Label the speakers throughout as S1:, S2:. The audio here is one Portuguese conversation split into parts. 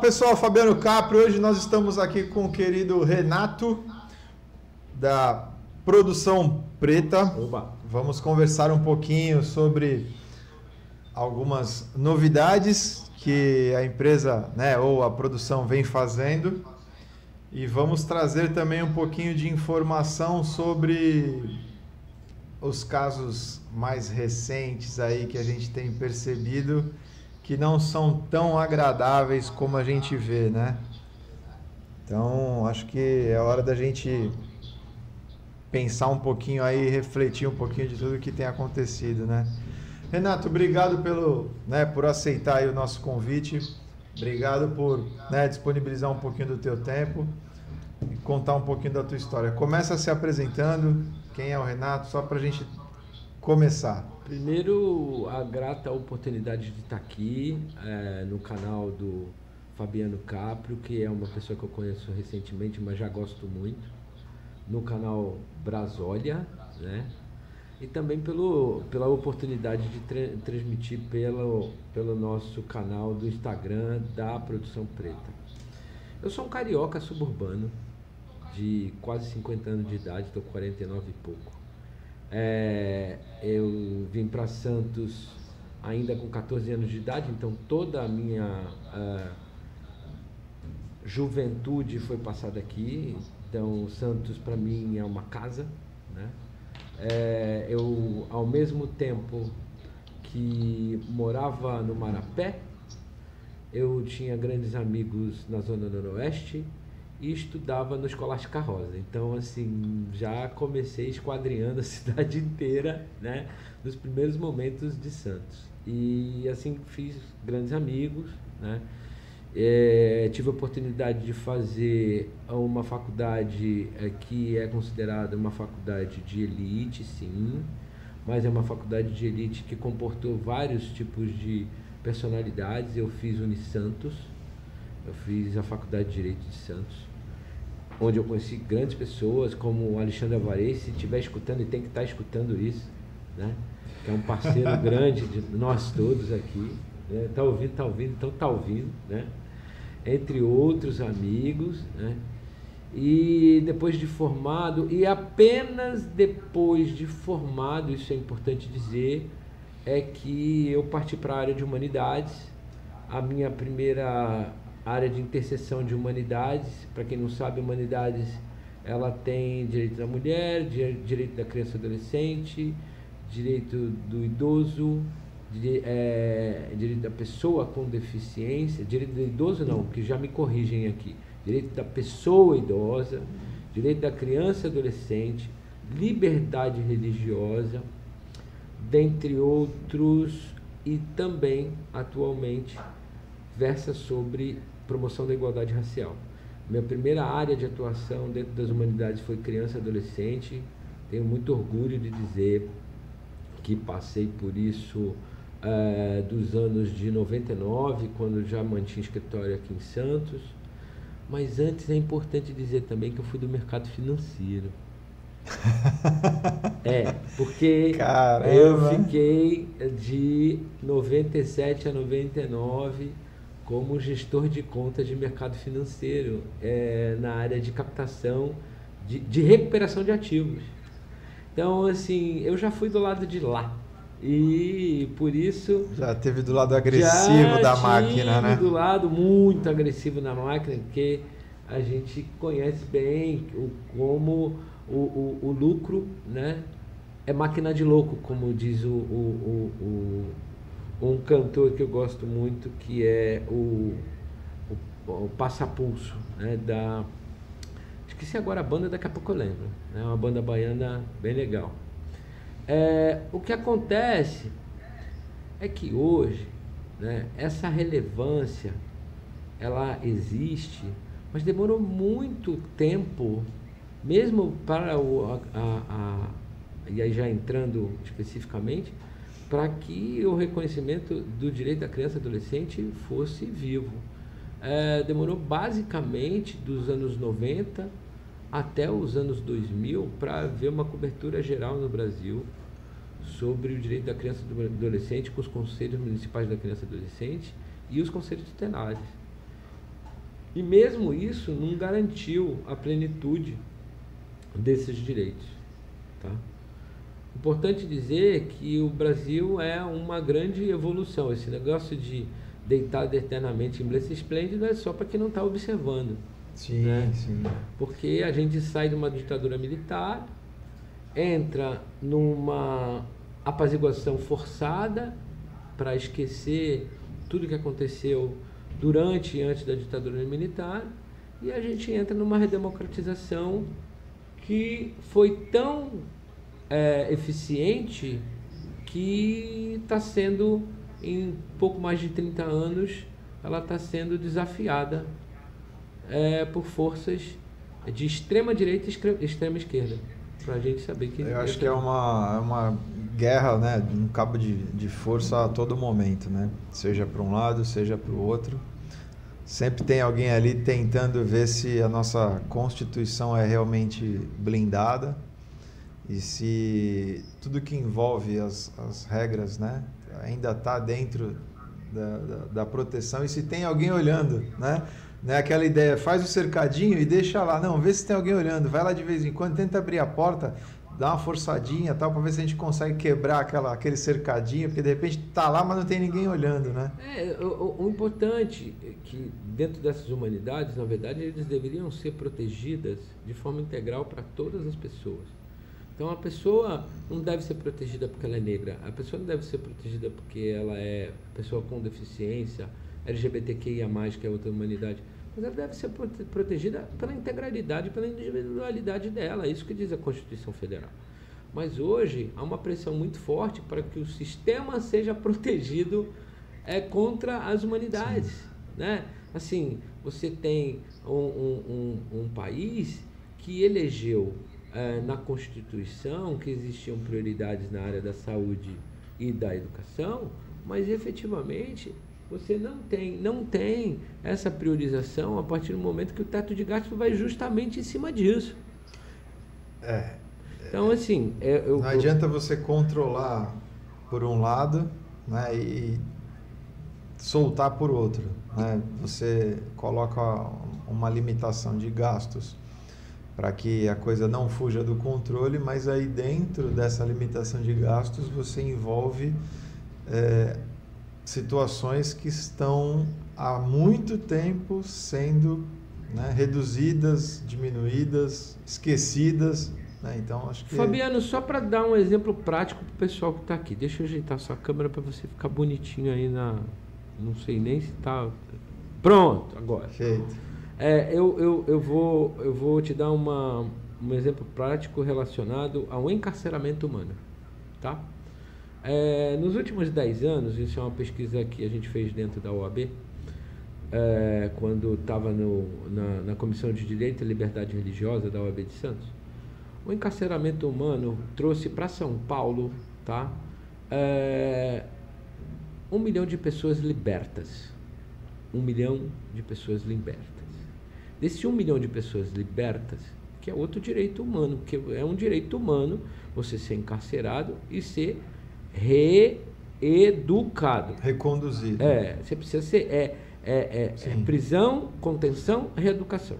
S1: pessoal, Fabiano Capri. Hoje nós estamos aqui com o querido Renato da Produção Preta.
S2: Oba.
S1: Vamos conversar um pouquinho sobre algumas novidades que a empresa, né, ou a produção vem fazendo. E vamos trazer também um pouquinho de informação sobre os casos mais recentes aí que a gente tem percebido que não são tão agradáveis como a gente vê, né? Então, acho que é hora da gente pensar um pouquinho aí, refletir um pouquinho de tudo que tem acontecido, né? Renato, obrigado pelo, né, por aceitar o nosso convite. Obrigado por né, disponibilizar um pouquinho do teu tempo e contar um pouquinho da tua história. Começa se apresentando, quem é o Renato, só para a gente começar.
S2: Primeiro, a grata oportunidade de estar aqui é, no canal do Fabiano Caprio, que é uma pessoa que eu conheço recentemente, mas já gosto muito. No canal Brasólia, né? E também pelo, pela oportunidade de tra transmitir pelo, pelo nosso canal do Instagram da Produção Preta. Eu sou um carioca suburbano, de quase 50 anos de idade, estou 49 e pouco. É, eu vim para Santos ainda com 14 anos de idade, então toda a minha uh, juventude foi passada aqui. Então Santos para mim é uma casa, né? É, eu ao mesmo tempo que morava no Marapé, eu tinha grandes amigos na zona noroeste e estudava no Escolástica Rosa. Então, assim, já comecei esquadrinhando a cidade inteira, né? Nos primeiros momentos de Santos. E, assim, fiz grandes amigos, né? É, tive a oportunidade de fazer uma faculdade é, que é considerada uma faculdade de elite, sim, mas é uma faculdade de elite que comportou vários tipos de personalidades. Eu fiz Unisantos, eu fiz a Faculdade de Direito de Santos, onde eu conheci grandes pessoas, como o Alexandre Alvarez, se estiver escutando, e tem que estar escutando isso, né? que é um parceiro grande de nós todos aqui. Né? Tá ouvindo, tá ouvindo, então tá ouvindo, né? Entre outros amigos, né? E depois de formado, e apenas depois de formado, isso é importante dizer, é que eu parti para a área de humanidades. A minha primeira área de interseção de humanidades. Para quem não sabe, humanidades ela tem direito da mulher, direito da criança e adolescente, direito do idoso, é, direito da pessoa com deficiência, direito do idoso não, que já me corrigem aqui, direito da pessoa idosa, direito da criança e adolescente, liberdade religiosa, dentre outros, e também atualmente versa sobre promoção da igualdade racial. Minha primeira área de atuação dentro das humanidades foi criança e adolescente. Tenho muito orgulho de dizer que passei por isso é, dos anos de 99, quando já mantinha escritório aqui em Santos. Mas antes é importante dizer também que eu fui do mercado financeiro. é, porque Caramba. eu fiquei de 97 a 99 como gestor de contas de mercado financeiro é, na área de captação, de, de, recuperação de ativos. Então, assim, eu já fui do lado de lá. E por isso.
S1: Já teve do lado agressivo da máquina, né?
S2: do lado muito agressivo da máquina, porque a gente conhece bem o, como o, o, o lucro né, é máquina de louco, como diz o, o, o um cantor que eu gosto muito que é o, o, o Passapulso, né, da esqueci agora a banda, daqui a pouco eu lembro, é né, uma banda baiana bem legal. É, o que acontece é que hoje né, essa relevância ela existe, mas demorou muito tempo, mesmo para o, a, a, a e aí já entrando especificamente, para que o reconhecimento do direito da criança e adolescente fosse vivo. É, demorou basicamente dos anos 90 até os anos 2000 para haver uma cobertura geral no Brasil sobre o direito da criança e do adolescente com os conselhos municipais da criança e adolescente e os conselhos tutelares. E mesmo isso não garantiu a plenitude desses direitos. Tá? Importante dizer que o Brasil é uma grande evolução. Esse negócio de deitado eternamente em bliss esplêndido é só para quem não está observando.
S1: Sim, né? sim.
S2: Porque a gente sai de uma ditadura militar, entra numa apaziguação forçada para esquecer tudo que aconteceu durante e antes da ditadura militar e a gente entra numa redemocratização que foi tão é, eficiente que está sendo, em pouco mais de 30 anos, ela está sendo desafiada é, por forças de extrema direita e extrema esquerda. Para a gente saber que.
S1: Eu acho que é uma, é uma guerra, né? Um cabo de, de força a todo momento, né? Seja para um lado, seja para o outro. Sempre tem alguém ali tentando ver se a nossa Constituição é realmente blindada e se tudo que envolve as, as regras né, ainda está dentro da, da, da, proteção e se tem alguém olhando. Né? Né, aquela ideia, faz o cercadinho e deixa lá. Não, vê se tem alguém olhando. Vai lá de vez em quando, tenta abrir a porta, dá uma forçadinha tal, para ver se a gente consegue quebrar aquela, aquele cercadinho, porque de repente tá lá, mas não tem ninguém olhando, né?
S2: É, o, o importante é que dentro dessas humanidades, na verdade, eles deveriam ser protegidas de forma integral para todas as pessoas. Então a pessoa não deve ser protegida porque ela é negra, a pessoa não deve ser protegida porque ela é pessoa com deficiência, LGBTQIA+, que é outra humanidade mas ela deve ser protegida pela integralidade, pela individualidade dela. É isso que diz a Constituição Federal. Mas hoje há uma pressão muito forte para que o sistema seja protegido é, contra as humanidades. Né? Assim, você tem um, um, um, um país que elegeu é, na Constituição que existiam prioridades na área da saúde e da educação, mas efetivamente você não tem, não tem essa priorização a partir do momento que o teto de gasto vai justamente em cima disso.
S1: É.
S2: Então, assim.
S1: É, eu, não adianta você controlar por um lado né, e soltar por outro. Né? Você coloca uma limitação de gastos para que a coisa não fuja do controle, mas aí dentro dessa limitação de gastos você envolve é, situações que estão há muito tempo sendo né, reduzidas, diminuídas, esquecidas. Né? Então, acho que...
S2: Fabiano, só para dar um exemplo prático para o pessoal que está aqui, deixa eu ajeitar sua câmera para você ficar bonitinho aí na. Não sei nem se está. Pronto, agora.
S1: Feito.
S2: É, eu, eu, eu, vou, eu vou te dar uma, um exemplo prático relacionado ao encarceramento humano. Tá? É, nos últimos 10 anos, isso é uma pesquisa que a gente fez dentro da OAB, é, quando estava na, na Comissão de Direito e Liberdade Religiosa da OAB de Santos, o encarceramento humano trouxe para São Paulo tá, é, um milhão de pessoas libertas. Um milhão de pessoas libertas. Desse um milhão de pessoas libertas, que é outro direito humano, que é um direito humano você ser encarcerado e ser reeducado.
S1: Reconduzido.
S2: É, você precisa ser. É, é, é, é prisão, contenção, reeducação.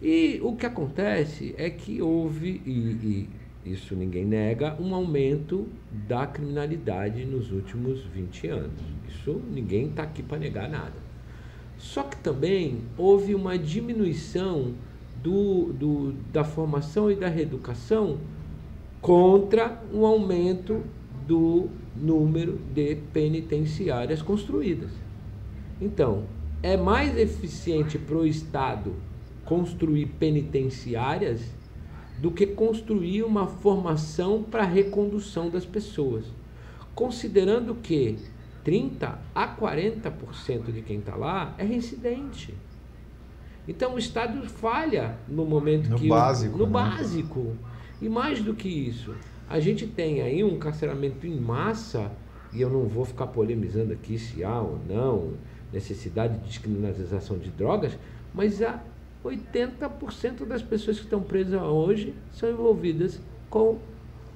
S2: E o que acontece é que houve, e, e isso ninguém nega, um aumento da criminalidade nos últimos 20 anos. Isso ninguém está aqui para negar nada. Só que também houve uma diminuição do, do, da formação e da reeducação contra um aumento do número de penitenciárias construídas. Então, é mais eficiente para o Estado construir penitenciárias do que construir uma formação para a recondução das pessoas. Considerando que 30 a 40% de quem está lá é reincidente. Então o Estado falha no momento
S1: no
S2: que.
S1: Básico,
S2: no
S1: né?
S2: básico. E mais do que isso, a gente tem aí um carceramento em massa, e eu não vou ficar polemizando aqui se há ou não necessidade de descriminalização de drogas, mas há 80% das pessoas que estão presas hoje são envolvidas com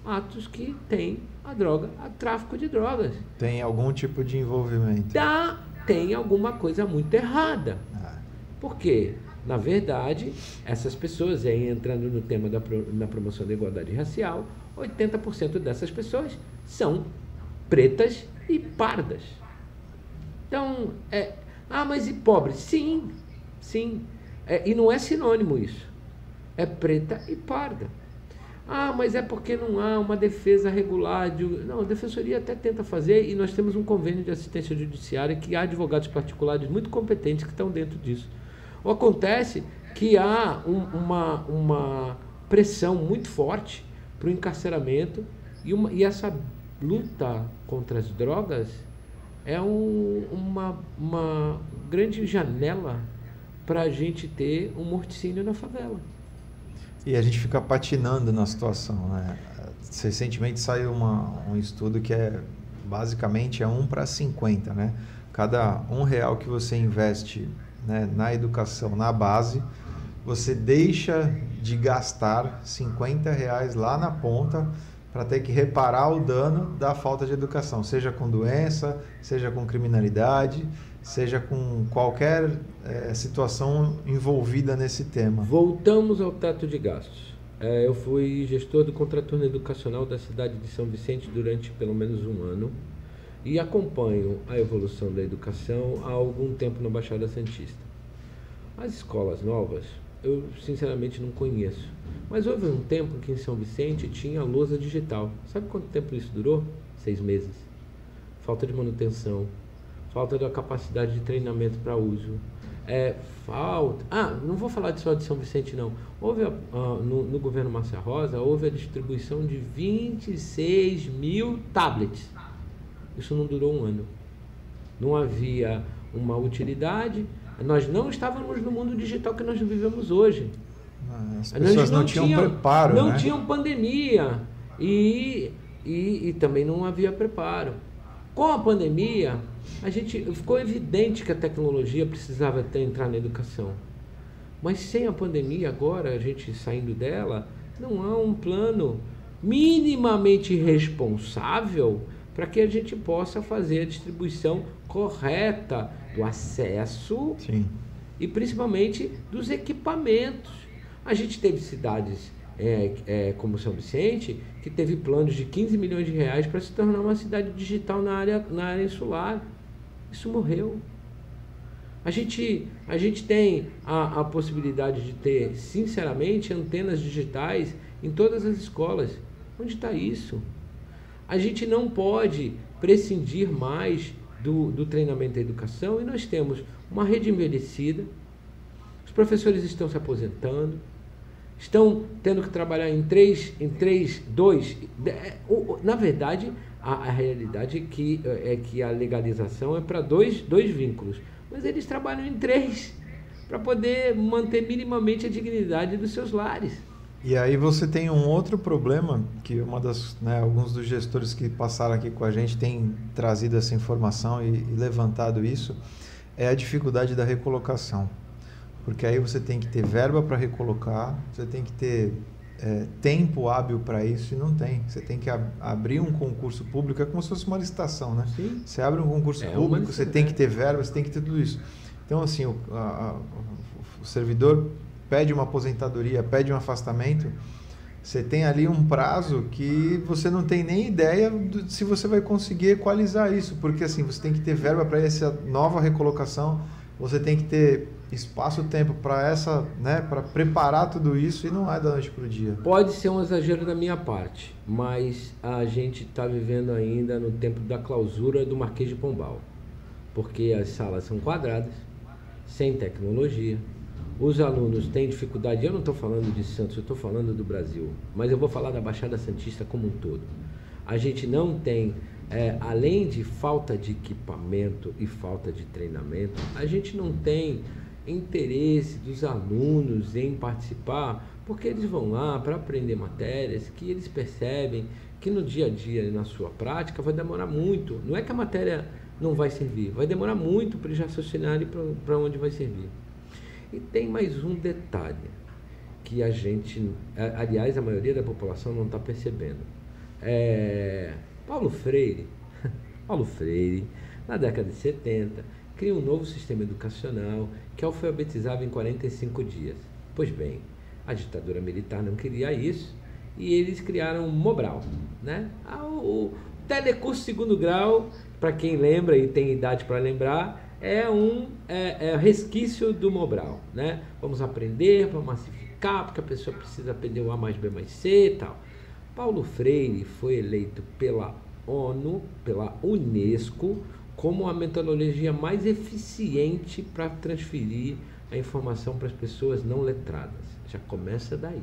S2: atos que têm a droga, a tráfico de drogas.
S1: Tem algum tipo de envolvimento.
S2: Dá, tem alguma coisa muito errada. Ah. Porque, na verdade, essas pessoas, aí entrando no tema da na promoção da igualdade racial, 80% dessas pessoas são pretas e pardas. Então, é, ah, mas e pobres? Sim, sim. É, e não é sinônimo isso. É preta e parda. Ah, mas é porque não há uma defesa regular. De... Não, a defensoria até tenta fazer e nós temos um convênio de assistência judiciária que há advogados particulares muito competentes que estão dentro disso. Ou acontece que há um, uma, uma pressão muito forte para o encarceramento e, uma, e essa luta contra as drogas é um, uma, uma grande janela para a gente ter um morticínio na favela.
S1: E a gente fica patinando na situação, né? Recentemente saiu uma, um estudo que é basicamente é 1 para 50, né? Cada um real que você investe né, na educação, na base, você deixa de gastar 50 reais lá na ponta para ter que reparar o dano da falta de educação, seja com doença, seja com criminalidade, seja com qualquer é, situação envolvida nesse tema.
S2: Voltamos ao teto de gastos. É, eu fui gestor do contraturno educacional da cidade de São Vicente durante pelo menos um ano e acompanho a evolução da educação há algum tempo na Baixada Santista. As escolas novas, eu sinceramente não conheço, mas houve um tempo que em São Vicente tinha lousa digital. Sabe quanto tempo isso durou? Seis meses. Falta de manutenção, falta da capacidade de treinamento para uso. É, falta. Ah, não vou falar só de São Vicente, não. Houve a, no, no, governo Márcia Rosa, houve a distribuição de 26 mil tablets. Isso não durou um ano. Não havia uma utilidade. Nós não estávamos no mundo digital que nós vivemos hoje.
S1: As pessoas não, não, tinham, tinham preparo.
S2: Não
S1: né?
S2: tinham pandemia. E, e, e também não havia preparo. Com a pandemia, a gente ficou evidente que a tecnologia precisava ter, entrar na educação. Mas sem a pandemia, agora, a gente saindo dela, não há um plano minimamente responsável para que a gente possa fazer a distribuição correta do acesso
S1: Sim.
S2: e principalmente dos equipamentos. A gente teve cidades é, é, como São Vicente, que teve planos de 15 milhões de reais para se tornar uma cidade digital na área, na área insular. Isso morreu. A gente, a gente tem a, a possibilidade de ter, sinceramente, antenas digitais em todas as escolas. Onde está isso? A gente não pode prescindir mais do, do treinamento da educação e nós temos uma rede envelhecida, os professores estão se aposentando, estão tendo que trabalhar em três, em três, dois. É, na verdade, a, a realidade é que, é que a legalização é para dois, dois vínculos, mas eles trabalham em três para poder manter minimamente a dignidade dos seus lares.
S1: E aí você tem um outro problema que uma das, né, alguns dos gestores que passaram aqui com a gente têm trazido essa informação e, e levantado isso, é a dificuldade da recolocação porque aí você tem que ter verba para recolocar, você tem que ter é, tempo hábil para isso e não tem. Você tem que ab abrir um concurso público, é como se fosse uma licitação, né?
S2: Sim.
S1: Você abre um concurso é público, você tem que ter verba, você tem que ter tudo isso. Então, assim, o, a, o servidor pede uma aposentadoria, pede um afastamento, você tem ali um prazo que você não tem nem ideia de se você vai conseguir equalizar isso, porque assim, você tem que ter verba para essa nova recolocação, você tem que ter espaço-tempo para essa, né, para preparar tudo isso e não é da noite para o dia.
S2: Pode ser um exagero da minha parte, mas a gente está vivendo ainda no tempo da clausura do Marquês de Pombal, porque as salas são quadradas, sem tecnologia. Os alunos têm dificuldade. Eu não estou falando de Santos, eu estou falando do Brasil, mas eu vou falar da Baixada Santista como um todo. A gente não tem é, além de falta de equipamento e falta de treinamento, a gente não tem interesse dos alunos em participar, porque eles vão lá para aprender matérias que eles percebem que no dia a dia, na sua prática, vai demorar muito. Não é que a matéria não vai servir, vai demorar muito para eles raciocinarem para onde vai servir. E tem mais um detalhe que a gente, aliás, a maioria da população não está percebendo. É, Paulo Freire, Paulo Freire, na década de 70, cria um novo sistema educacional que alfabetizava em 45 dias. Pois bem, a ditadura militar não queria isso e eles criaram o Mobral. Né? Ah, o telecurso segundo grau, para quem lembra e tem idade para lembrar, é um é, é resquício do Mobral. Né? Vamos aprender para massificar, porque a pessoa precisa aprender o A mais B mais C e tal. Paulo Freire foi eleito pela ONU, pela Unesco, como a metodologia mais eficiente para transferir a informação para as pessoas não letradas. Já começa daí.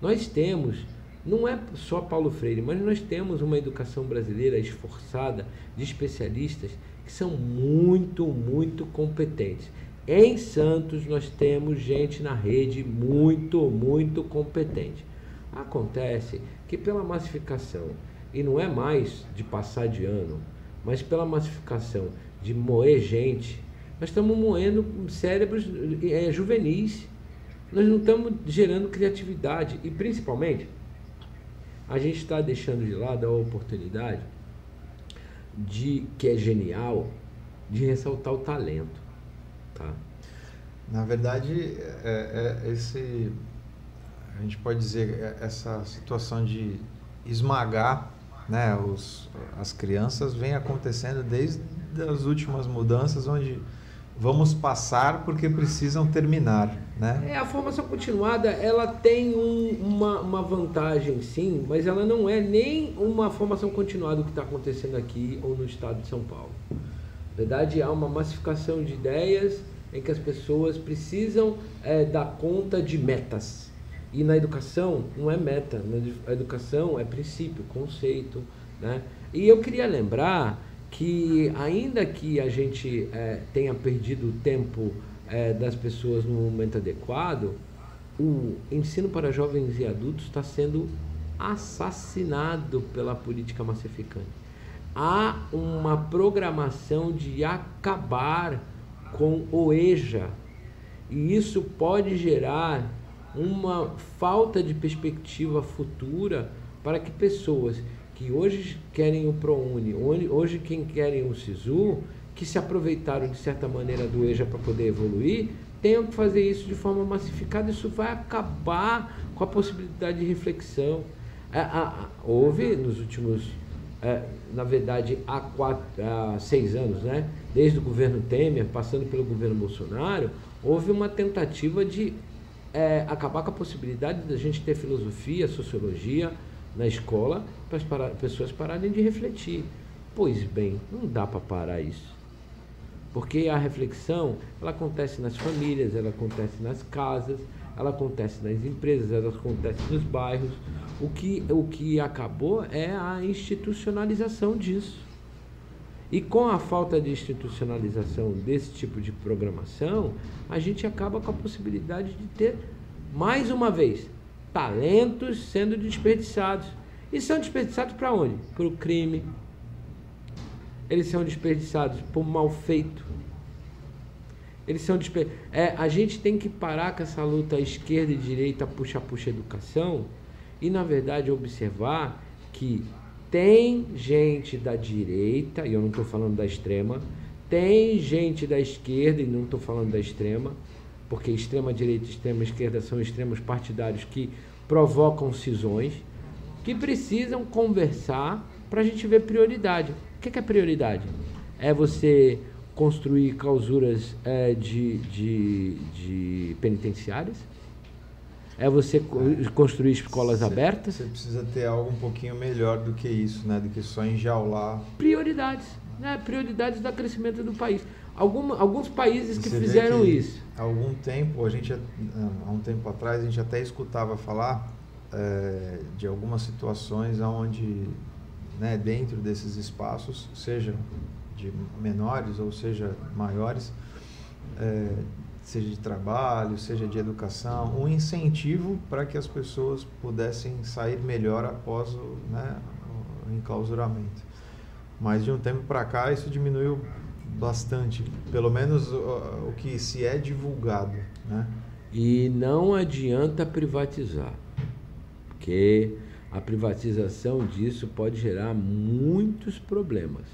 S2: Nós temos, não é só Paulo Freire, mas nós temos uma educação brasileira esforçada de especialistas que são muito, muito competentes. Em Santos nós temos gente na rede muito, muito competente. Acontece que pela massificação, e não é mais de passar de ano, mas pela massificação de moer gente, nós estamos moendo cérebros é, juvenis. Nós não estamos gerando criatividade. E principalmente, a gente está deixando de lado a oportunidade de que é genial de ressaltar o talento. Tá?
S1: Na verdade, é, é, esse a gente pode dizer é, essa situação de esmagar né, os, as crianças vem acontecendo desde as últimas mudanças onde vamos passar porque precisam terminar, né?
S2: É, a formação continuada, ela tem um, uma, uma vantagem sim, mas ela não é nem uma formação continuada que está acontecendo aqui ou no estado de São Paulo. Na verdade, há uma massificação de ideias em que as pessoas precisam é, dar conta de metas. E na educação não é meta, a educação é princípio, conceito, né? E eu queria lembrar que ainda que a gente é, tenha perdido o tempo é, das pessoas no momento adequado, o ensino para jovens e adultos está sendo assassinado pela política massificante. Há uma programação de acabar com o EJA, e isso pode gerar uma falta de perspectiva futura para que pessoas que hoje querem o ProUni, hoje quem querem o SISU, que se aproveitaram de certa maneira do EJA para poder evoluir, tenham que fazer isso de forma massificada, isso vai acabar com a possibilidade de reflexão. É, houve nos últimos, é, na verdade, há, quatro, há seis anos, né? desde o governo Temer, passando pelo governo Bolsonaro, houve uma tentativa de é, acabar com a possibilidade da gente ter filosofia, sociologia, na escola para as para, pessoas pararem de refletir. Pois bem, não dá para parar isso. Porque a reflexão, ela acontece nas famílias, ela acontece nas casas, ela acontece nas empresas, ela acontece nos bairros. O que, o que acabou é a institucionalização disso. E com a falta de institucionalização desse tipo de programação, a gente acaba com a possibilidade de ter, mais uma vez, talentos sendo desperdiçados. E são desperdiçados para onde? Para o crime. Eles são desperdiçados por mal feito. Eles são desper... é, A gente tem que parar com essa luta esquerda e direita, puxa-puxa educação, e na verdade observar que tem gente da direita, e eu não estou falando da extrema, tem gente da esquerda, e não estou falando da extrema, porque extrema direita e extrema esquerda são extremos partidários que provocam cisões, que precisam conversar para a gente ver prioridade. O que é prioridade? É você construir clausuras é, de, de, de penitenciárias? É você construir escolas
S1: cê,
S2: abertas?
S1: Você precisa ter algo um pouquinho melhor do que isso, né? Do que só enjaular.
S2: Prioridades, né? Prioridades do crescimento do país. Alguma, alguns países que fizeram que isso.
S1: Há algum tempo, a gente, há um tempo atrás, a gente até escutava falar é, de algumas situações onde, né, dentro desses espaços, seja de menores ou seja maiores, é, seja de trabalho, seja de educação, um incentivo para que as pessoas pudessem sair melhor após o, né, o enclausuramento. Mas de um tempo para cá isso diminuiu bastante, pelo menos o, o que se é divulgado, né?
S2: E não adianta privatizar, porque a privatização disso pode gerar muitos problemas,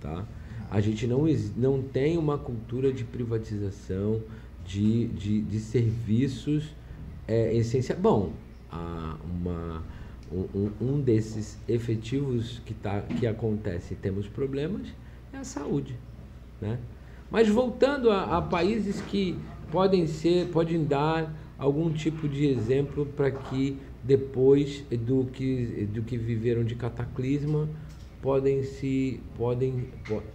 S2: tá? A gente não, não tem uma cultura de privatização de, de, de serviços é. Bom, uma, um, um desses efetivos que, tá, que acontece e temos problemas é a saúde. Né? Mas voltando a, a países que podem ser, podem dar algum tipo de exemplo para que depois do que, do que viveram de cataclisma podem se podem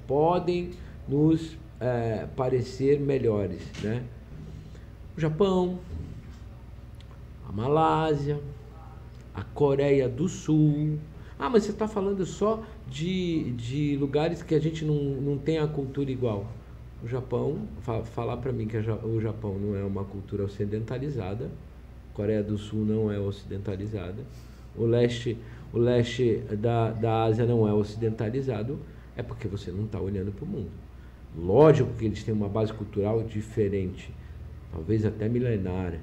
S2: podem nos é, parecer melhores, né? O Japão, a Malásia, a Coreia do Sul. Ah, mas você está falando só de, de lugares que a gente não, não tem a cultura igual. O Japão, falar para mim que o Japão não é uma cultura ocidentalizada, Coreia do Sul não é ocidentalizada, o leste, o leste da, da Ásia não é ocidentalizado, é porque você não está olhando para o mundo. Lógico que eles têm uma base cultural diferente, talvez até milenária,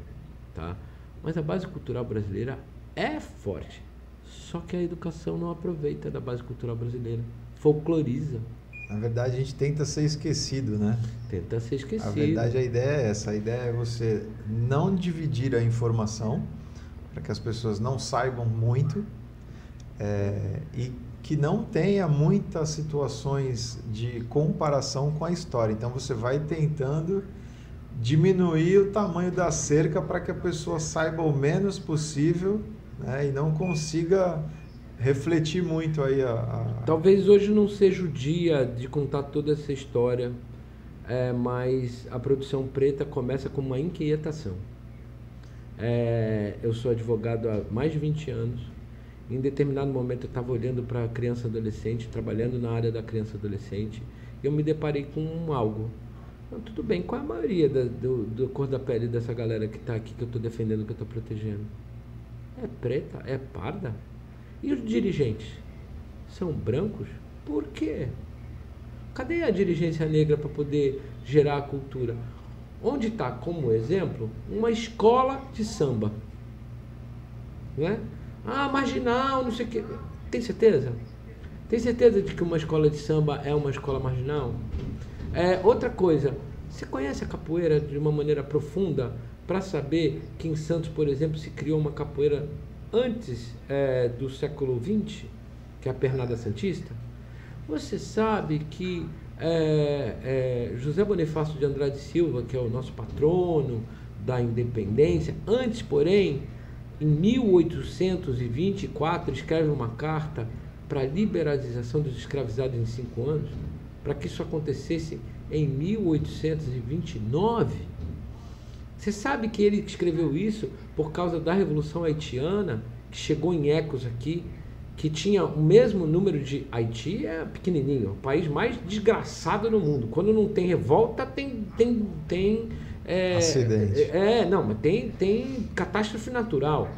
S2: tá? mas a base cultural brasileira é forte. Só que a educação não aproveita da base cultural brasileira, folcloriza.
S1: Na verdade, a gente tenta ser esquecido, né?
S2: Tenta ser esquecido.
S1: Na verdade, a ideia é essa. A ideia é você não dividir a informação para que as pessoas não saibam muito é, e que não tenha muitas situações de comparação com a história. Então, você vai tentando diminuir o tamanho da cerca para que a pessoa saiba o menos possível né, e não consiga refletir muito aí a, a,
S2: Talvez hoje não seja o dia de contar toda essa história, é, mas a produção preta começa com uma inquietação. É, eu sou advogado há mais de 20 anos. Em determinado momento eu estava olhando para a criança adolescente, trabalhando na área da criança adolescente, e eu me deparei com algo. Tudo bem, qual é a maioria da do, do cor da pele dessa galera que está aqui, que eu estou defendendo, que eu estou protegendo? É preta? É parda? E os dirigentes? São brancos? Por quê? Cadê a dirigência negra para poder gerar a cultura? Onde está, como exemplo, uma escola de samba? Né? Ah, marginal, não sei o quê. Tem certeza? Tem certeza de que uma escola de samba é uma escola marginal? É, outra coisa, você conhece a capoeira de uma maneira profunda para saber que em Santos, por exemplo, se criou uma capoeira antes é, do século XX, que é a Pernada Santista, você sabe que é, é, José Bonifácio de Andrade Silva, que é o nosso patrono da independência, antes, porém, em 1824, escreve uma carta para a liberalização dos escravizados em cinco anos, para que isso acontecesse em 1829 você sabe que ele escreveu isso por causa da Revolução Haitiana, que chegou em ecos aqui, que tinha o mesmo número de. Haiti é pequenininho, o país mais desgraçado do mundo. Quando não tem revolta, tem. tem, tem
S1: é, Acidente.
S2: É, não, mas tem, tem catástrofe natural.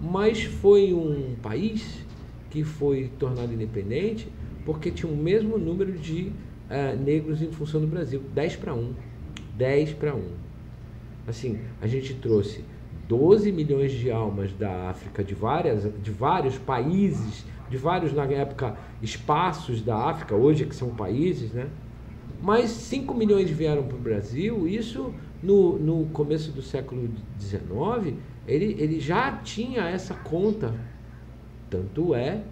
S2: Mas foi um país que foi tornado independente porque tinha o mesmo número de uh, negros em função do Brasil 10 para 1. 10 para 1. Assim, a gente trouxe 12 milhões de almas da África, de, várias, de vários países, de vários, na época, espaços da África, hoje que são países, né? Mas 5 milhões vieram para o Brasil, isso no, no começo do século XIX, ele, ele já tinha essa conta. Tanto é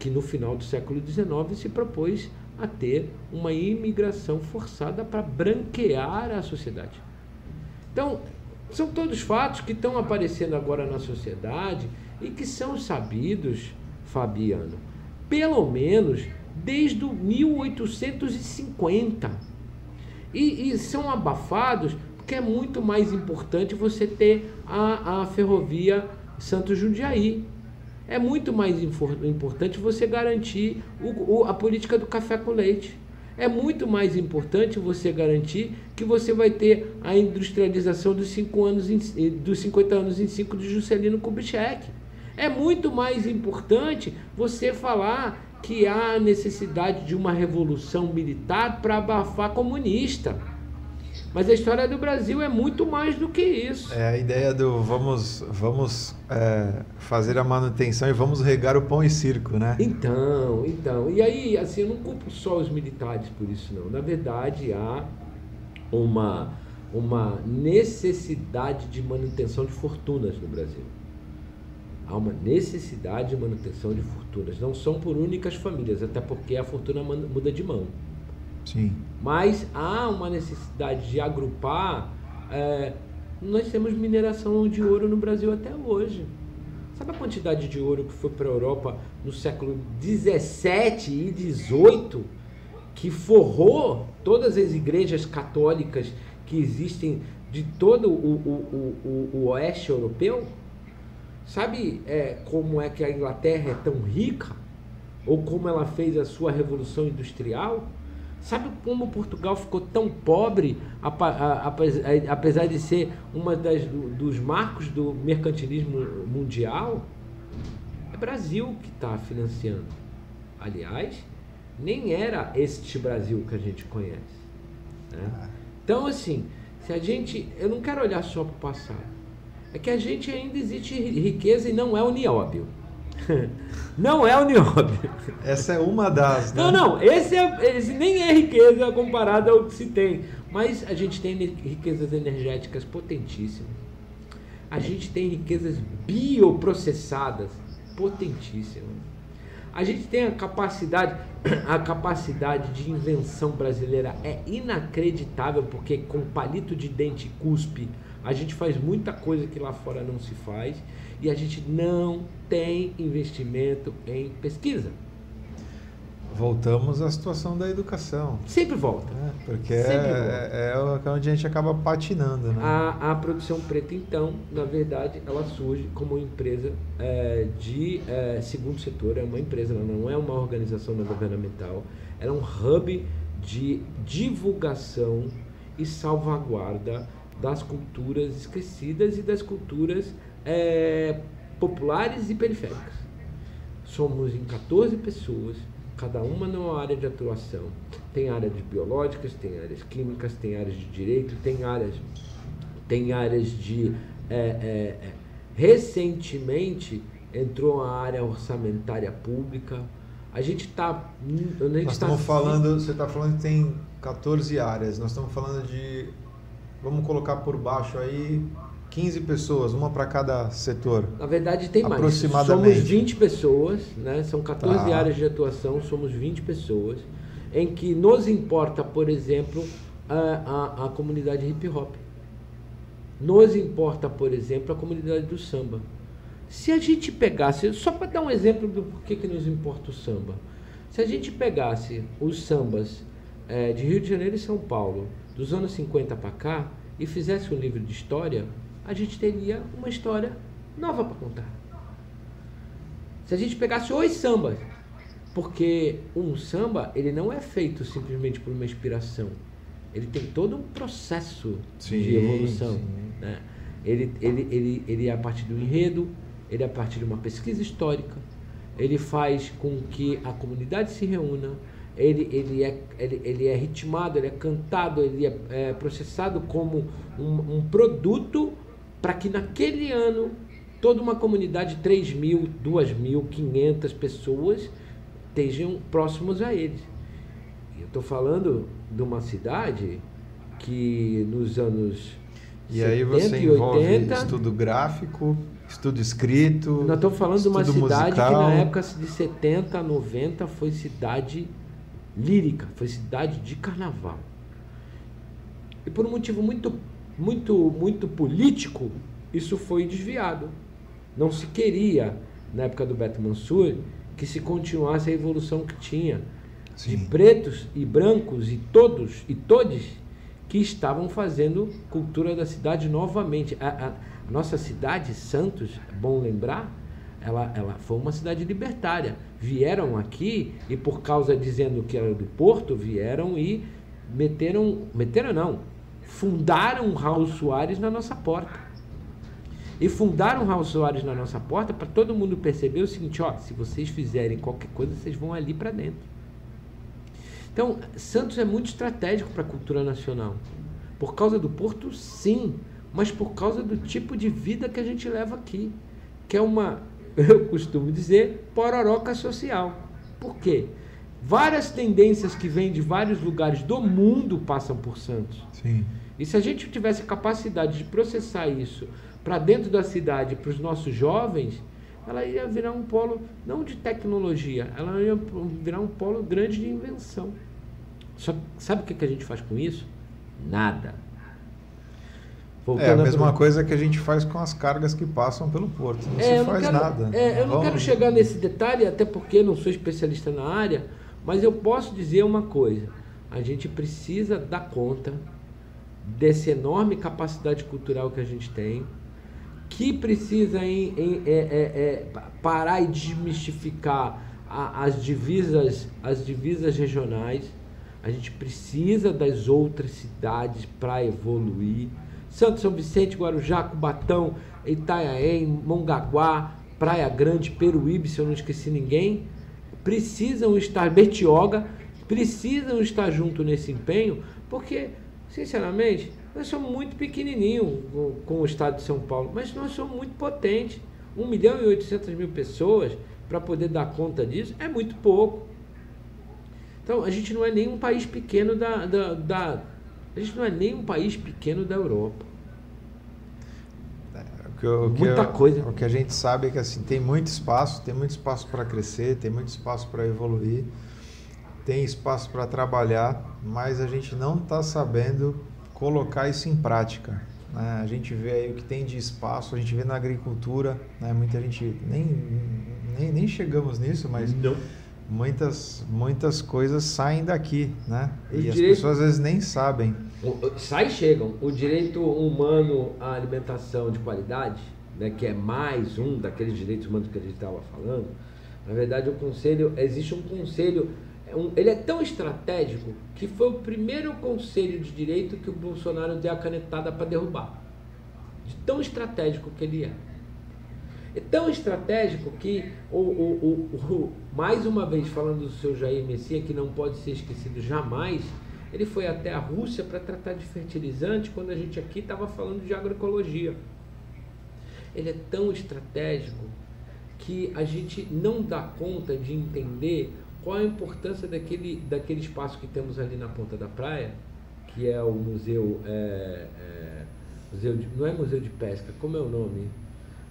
S2: que no final do século XIX se propôs a ter uma imigração forçada para branquear a sociedade. Então, são todos fatos que estão aparecendo agora na sociedade e que são sabidos, Fabiano, pelo menos desde o 1850. E, e são abafados porque é muito mais importante você ter a, a ferrovia Santos Jundiaí. É muito mais importante você garantir o, o, a política do café com leite é muito mais importante você garantir que você vai ter a industrialização dos, cinco anos em, eh, dos 50 anos em 5 de Juscelino Kubitschek. É muito mais importante você falar que há necessidade de uma revolução militar para abafar comunista. Mas a história do Brasil é muito mais do que isso.
S1: É a ideia do vamos, vamos é, fazer a manutenção e vamos regar o pão e circo, né?
S2: Então, então. E aí, assim, eu não culpo só os militares por isso, não. Na verdade, há uma, uma necessidade de manutenção de fortunas no Brasil. Há uma necessidade de manutenção de fortunas. Não são por únicas famílias, até porque a fortuna muda de mão.
S1: Sim.
S2: Mas há uma necessidade de agrupar. É, nós temos mineração de ouro no Brasil até hoje. Sabe a quantidade de ouro que foi para a Europa no século 17 e 18 que forrou todas as igrejas católicas que existem de todo o, o, o, o oeste europeu? Sabe é, como é que a Inglaterra é tão rica? Ou como ela fez a sua revolução industrial? Sabe como Portugal ficou tão pobre, apesar de ser uma das, dos marcos do mercantilismo mundial? É Brasil que está financiando. Aliás, nem era este Brasil que a gente conhece. Né? Ah. Então, assim, se a gente. Eu não quero olhar só para o passado. É que a gente ainda existe riqueza e não é o nióbio. Não é o nióbio.
S1: Essa é uma das.
S2: Né? Não, não. Esse, é, esse nem é riqueza comparado ao que se tem. Mas a gente tem riquezas energéticas potentíssimas. A gente tem riquezas bioprocessadas potentíssimas. A gente tem a capacidade, a capacidade de invenção brasileira é inacreditável, porque com palito de dente cuspe, a gente faz muita coisa que lá fora não se faz e a gente não tem investimento em pesquisa.
S1: Voltamos à situação da educação.
S2: Sempre volta.
S1: É, porque Sempre é, volta. é, onde a gente acaba patinando. Né?
S2: A, a produção preta, então, na verdade, ela surge como empresa é, de é, segundo setor. É uma empresa, ela não é uma organização não governamental. Ela é um hub de divulgação e salvaguarda das culturas esquecidas e das culturas é, populares e periféricas. Somos em 14 pessoas, cada uma numa área de atuação. Tem áreas de biológicas, tem áreas químicas, tem áreas de direito, tem áreas, tem áreas de. É, é, é recentemente entrou a área orçamentária pública. A gente está.
S1: Nós estamos tá, falando, você está falando que tem 14 áreas, nós estamos falando de. Vamos colocar por baixo aí 15 pessoas, uma para cada setor.
S2: Na verdade, tem mais. Somos 20 pessoas, né? são 14 tá. áreas de atuação, somos 20 pessoas, em que nos importa, por exemplo, a, a, a comunidade hip hop. Nos importa, por exemplo, a comunidade do samba. Se a gente pegasse, só para dar um exemplo do porquê que nos importa o samba, se a gente pegasse os sambas é, de Rio de Janeiro e São Paulo, dos anos 50 para cá, e fizesse um livro de história, a gente teria uma história nova para contar. Se a gente pegasse os sambas, porque um samba ele não é feito simplesmente por uma inspiração, ele tem todo um processo sim, de evolução. Sim. Né? Ele, ele, ele, ele é a partir do enredo, ele é a partir de uma pesquisa histórica, ele faz com que a comunidade se reúna, ele, ele, é, ele, ele é ritmado, ele é cantado, ele é, é processado como um, um produto para que naquele ano toda uma comunidade de 3 mil, 2 mil, 500 pessoas estejam próximos a eles. Eu estou falando de uma cidade que nos anos
S1: e aí você envolve 80, estudo gráfico, estudo escrito.
S2: Nós estamos falando de uma cidade musical. que na época de 70 a 90 foi cidade lírica, foi cidade de carnaval. E por um motivo muito muito, muito político, isso foi desviado. Não se queria, na época do Beto Mansur, que se continuasse a evolução que tinha. Sim. De pretos e brancos e todos e todes que estavam fazendo cultura da cidade novamente. A, a, nossa cidade, Santos, é bom lembrar, ela, ela foi uma cidade libertária. Vieram aqui e por causa dizendo que era do Porto, vieram e meteram, meteram não, fundaram Raul Soares na nossa porta. E fundaram Raul Soares na nossa porta para todo mundo perceber o seguinte: ó, se vocês fizerem qualquer coisa, vocês vão ali para dentro. Então, Santos é muito estratégico para a cultura nacional. Por causa do porto, sim, mas por causa do tipo de vida que a gente leva aqui, que é uma, eu costumo dizer, pororoca social. Por quê? Várias tendências que vêm de vários lugares do mundo passam por Santos.
S1: Sim.
S2: E se a gente tivesse capacidade de processar isso para dentro da cidade, para os nossos jovens, ela ia virar um polo, não de tecnologia, ela ia virar um polo grande de invenção. Só sabe o que, que a gente faz com isso? Nada.
S1: Voltando é a mesma coisa que a gente faz com as cargas que passam pelo porto. Não é, se faz
S2: quero,
S1: nada.
S2: É, eu não Vamos... quero chegar nesse detalhe, até porque não sou especialista na área, mas eu posso dizer uma coisa. A gente precisa dar conta dessa enorme capacidade cultural que a gente tem, que precisa em, em, é, é, é, parar e desmistificar a, as divisas, as divisas regionais. A gente precisa das outras cidades para evoluir. Santo São Vicente, Guarujá, Cubatão, Itaiaém, Mongaguá, Praia Grande, Peruíbe, se eu não esqueci ninguém, precisam estar, Betioga, precisam estar junto nesse empenho, porque, sinceramente, nós somos muito pequenininho com o estado de São Paulo, mas nós somos muito potentes. 1 milhão e 800 mil pessoas para poder dar conta disso é muito pouco. Então, a gente não é nem um país pequeno da, da, da a gente não é nem um país pequeno da Europa.
S1: Que, o Muita que, coisa. O que a gente sabe é que assim, tem muito espaço, tem muito espaço para crescer, tem muito espaço para evoluir, tem espaço para trabalhar, mas a gente não está sabendo colocar isso em prática. Né? A gente vê aí o que tem de espaço, a gente vê na agricultura, né? muita gente nem, nem, nem chegamos nisso, mas não muitas, muitas coisas saem daqui, né? O e as pessoas às vezes nem sabem.
S2: Sai e chegam. O direito humano à alimentação de qualidade, né, que é mais um daqueles direitos humanos que a gente estava falando, na verdade o conselho, existe um conselho, é ele é tão estratégico que foi o primeiro conselho de direito que o Bolsonaro deu a canetada para derrubar. De tão estratégico que ele é. É tão estratégico que, o, o, o, o, mais uma vez falando do seu Jair Messias, que não pode ser esquecido jamais, ele foi até a Rússia para tratar de fertilizante quando a gente aqui estava falando de agroecologia. Ele é tão estratégico que a gente não dá conta de entender qual a importância daquele, daquele espaço que temos ali na ponta da praia, que é o museu, é, é, museu de, não é museu de pesca, como é o nome?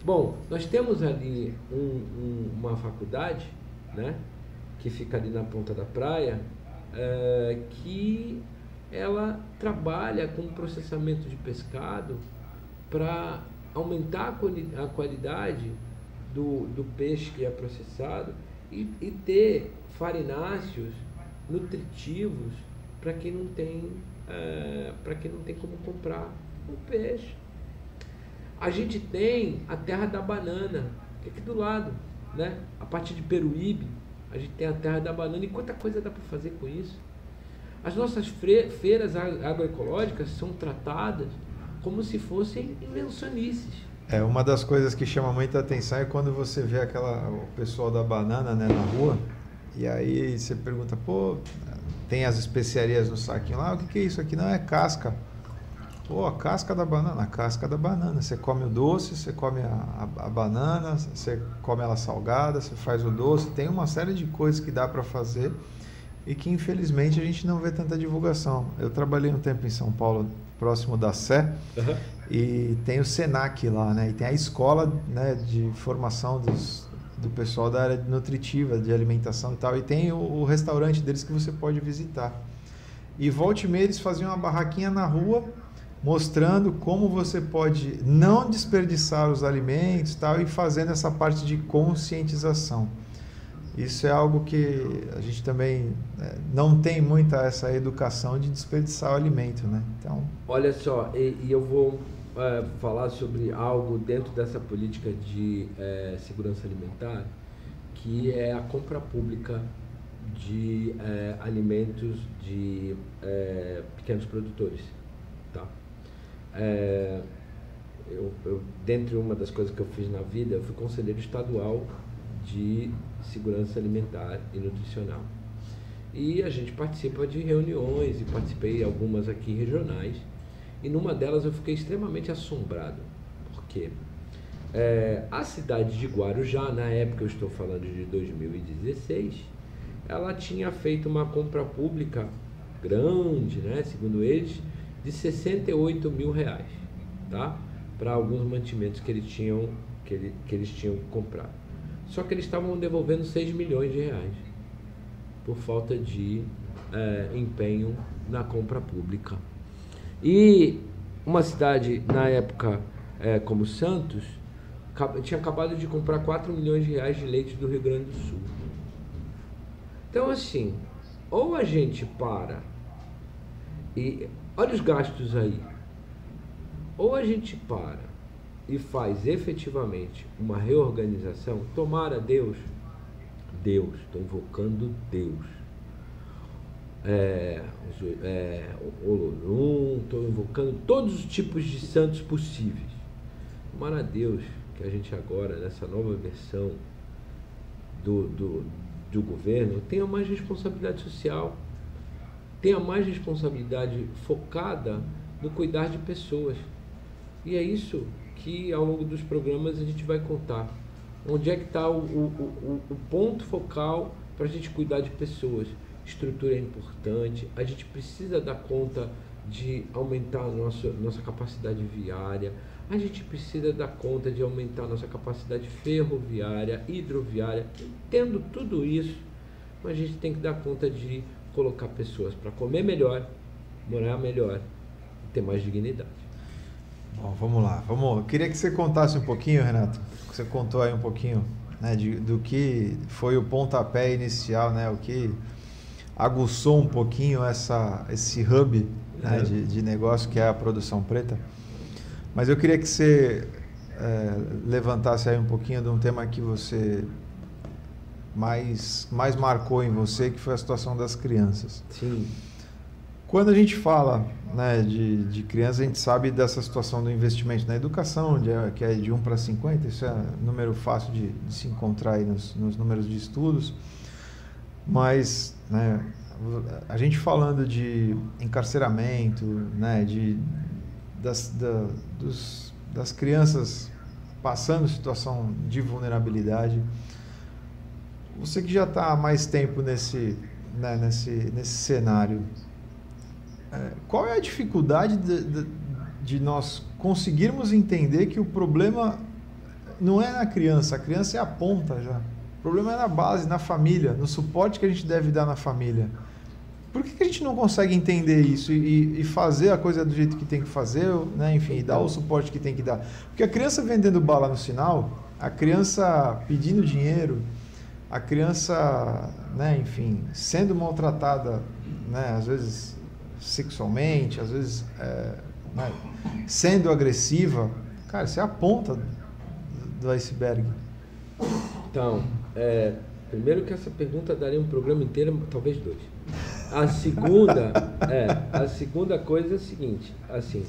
S2: Bom, nós temos ali um, um, uma faculdade, né, que fica ali na ponta da praia, é, que ela trabalha com processamento de pescado para aumentar a qualidade do, do peixe que é processado e, e ter farináceos nutritivos para quem não tem é, para quem não tem como comprar o peixe. A gente tem a terra da banana, que é aqui do lado, né? A partir de Peruíbe, a gente tem a terra da banana. E quanta coisa dá para fazer com isso? As nossas feiras agroecológicas são tratadas como se fossem invencionices.
S1: É, uma das coisas que chama muita atenção é quando você vê aquela, o pessoal da banana né, na rua, e aí você pergunta, pô, tem as especiarias no saquinho lá, o que, que é isso aqui? Não, é casca. Pô, a casca da banana, a casca da banana. Você come o doce, você come a, a, a, banana, você come ela salgada, você faz o doce. Tem uma série de coisas que dá para fazer e que infelizmente a gente não vê tanta divulgação. Eu trabalhei um tempo em São Paulo, próximo da Sé, uhum. e tem o Senac lá, né? E tem a escola né, de formação dos, do pessoal da área nutritiva, de alimentação e tal. E tem o, o restaurante deles que você pode visitar. E volte e meia eles faziam uma barraquinha na rua mostrando como você pode não desperdiçar os alimentos tal, e fazendo essa parte de conscientização. Isso é algo que a gente também é, não tem muita essa educação de desperdiçar o alimento, né?
S2: Então, olha só, e, e eu vou é, falar sobre algo dentro dessa política de é, segurança alimentar, que é a compra pública de é, alimentos de é, pequenos produtores? É, eu, eu, dentre uma das coisas que eu fiz na vida, eu fui conselheiro estadual de segurança alimentar e nutricional. E a gente participa de reuniões e participei algumas aqui regionais. E numa delas eu fiquei extremamente assombrado. Por quê? É, a cidade de Guarujá, na época eu estou falando de 2016, ela tinha feito uma compra pública grande, né, segundo eles, de 68 mil reais, tá? Para alguns mantimentos que eles tinham que, ele, que eles tinham comprado. Só que eles estavam devolvendo 6 milhões de reais por falta de é, empenho na compra pública. E uma cidade, na época, é, como Santos, tinha acabado de comprar 4 milhões de reais de leite do Rio Grande do Sul. Então, assim, ou a gente para e olha os gastos aí, ou a gente para e faz efetivamente uma reorganização, tomara Deus, Deus, estou invocando Deus. É, é, Olorum, estou invocando todos os tipos de santos possíveis. Tomara Deus que a gente agora, nessa nova versão do, do, do governo, tenha mais responsabilidade social, tenha mais responsabilidade focada no cuidar de pessoas. E é isso que ao longo dos programas a gente vai contar. Onde é que está o, o, o, o ponto focal para a gente cuidar de pessoas? Estrutura é importante, a gente precisa dar conta de aumentar a nossa, nossa capacidade viária, a gente precisa dar conta de aumentar a nossa capacidade ferroviária, hidroviária, tendo tudo isso, mas a gente tem que dar conta de colocar pessoas para comer melhor, morar melhor e ter mais dignidade.
S1: Bom, vamos lá. Vamos. Eu queria que você contasse um pouquinho, Renato. Você contou aí um pouquinho né, de, do que foi o pontapé inicial, né, o que aguçou um pouquinho essa, esse hub né, de, de negócio que é a produção preta. Mas eu queria que você é, levantasse aí um pouquinho de um tema que você mais, mais marcou em você, que foi a situação das crianças.
S2: Sim.
S1: Quando a gente fala né, de, de crianças, a gente sabe dessa situação do investimento na educação, de, que é de 1 para 50, isso é um número fácil de, de se encontrar aí nos, nos, números de estudos, mas né, a gente falando de encarceramento, né, de, das, da, dos, das crianças passando situação de vulnerabilidade, você que já está há mais tempo nesse, né, nesse, nesse cenário, é, qual é a dificuldade de, de, de, nós conseguirmos entender que o problema não é na criança, a criança é a ponta já. O problema é na base, na família, no suporte que a gente deve dar na família. Por que, que a gente não consegue entender isso e, e, fazer a coisa do jeito que tem que fazer, né? enfim, e dar o suporte que tem que dar? Porque a criança vendendo bala no sinal, a criança pedindo dinheiro, a criança, né, enfim, sendo maltratada, né, às vezes sexualmente, às vezes é, né, sendo agressiva, cara, isso é a ponta do iceberg.
S2: Então, é, primeiro que essa pergunta daria um programa inteiro, talvez dois. A segunda, é, a segunda coisa é a seguinte, assim,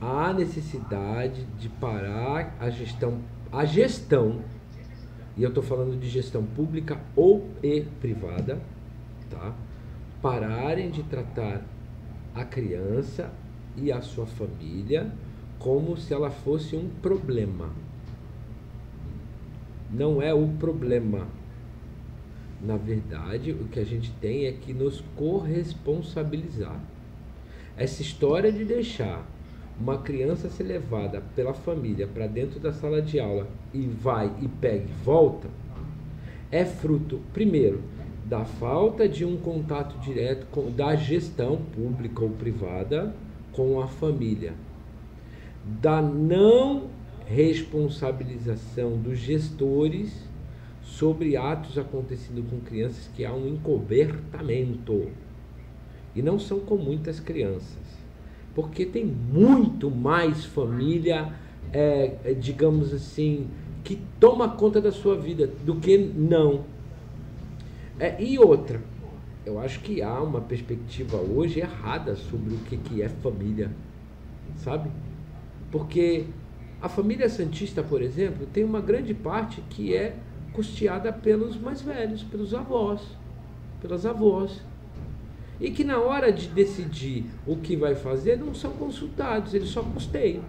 S2: há necessidade de parar a gestão, a gestão, e eu estou falando de gestão pública ou e privada, tá? Pararem de tratar a criança e a sua família como se ela fosse um problema. Não é o problema. Na verdade, o que a gente tem é que nos corresponsabilizar. Essa história de deixar uma criança ser levada pela família para dentro da sala de aula e vai e pega e volta é fruto, primeiro, da falta de um contato direto com, da gestão pública ou privada com a família, da não responsabilização dos gestores sobre atos acontecendo com crianças que há um encobertamento. E não são com muitas crianças, porque tem muito mais família, é, é digamos assim, que toma conta da sua vida do que não é, e outra, eu acho que há uma perspectiva hoje errada sobre o que, que é família, sabe? Porque a família Santista, por exemplo, tem uma grande parte que é custeada pelos mais velhos, pelos avós, pelas avós. E que na hora de decidir o que vai fazer não são consultados, eles só custeiam.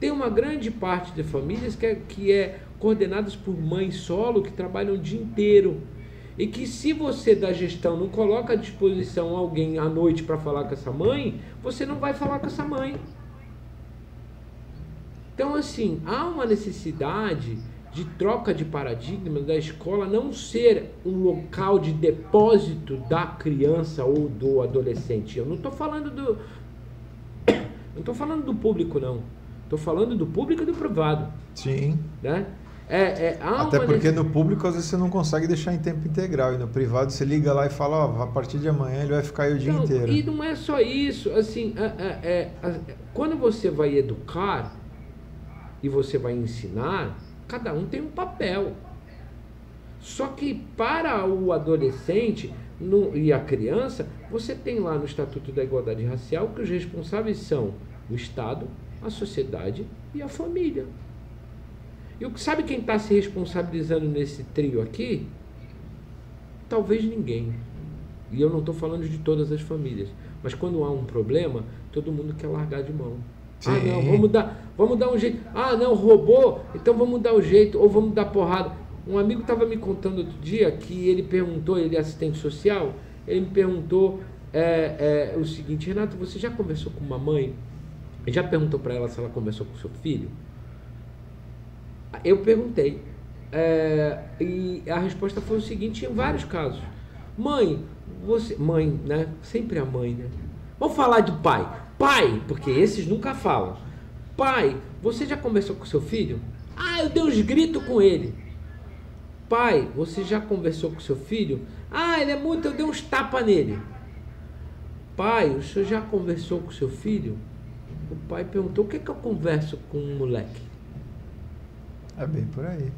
S2: Tem uma grande parte de famílias que é, que é coordenadas por mães solo que trabalham o dia inteiro. E que se você da gestão não coloca à disposição alguém à noite para falar com essa mãe, você não vai falar com essa mãe. Então, assim, há uma necessidade de troca de paradigma da escola não ser um local de depósito da criança ou do adolescente. Eu não estou falando do. Não estou falando do público, não. Estou falando do público e do privado.
S1: Sim.
S2: Né? É, é,
S1: Até porque no público às vezes você não consegue deixar em tempo integral. E no privado você liga lá e fala, ó, a partir de amanhã ele vai ficar aí o dia
S2: não,
S1: inteiro.
S2: E não é só isso. Assim, é, é, é quando você vai educar e você vai ensinar, cada um tem um papel. Só que para o adolescente no, e a criança, você tem lá no Estatuto da Igualdade Racial que os responsáveis são o Estado, a sociedade e a família. E sabe quem está se responsabilizando nesse trio aqui? Talvez ninguém. E eu não estou falando de todas as famílias. Mas quando há um problema, todo mundo quer largar de mão. Sim. Ah, não, vamos dar, vamos dar um jeito. Ah, não, roubou, então vamos dar o um jeito, ou vamos dar porrada. Um amigo estava me contando outro dia que ele perguntou, ele é assistente social, ele me perguntou é, é, o seguinte, Renato, você já conversou com uma mãe? Já perguntou para ela se ela conversou com seu filho? Eu perguntei. É, e a resposta foi o seguinte em vários casos. Mãe, você. Mãe, né? Sempre a mãe, né? Vamos falar de pai. Pai, porque esses nunca falam. Pai, você já conversou com seu filho? Ah, eu dei uns gritos com ele. Pai, você já conversou com seu filho? Ah, ele é muito, eu dei uns tapas nele. Pai, o senhor já conversou com seu filho? O pai perguntou: o que, é que eu converso com um moleque?
S1: É bem por aí.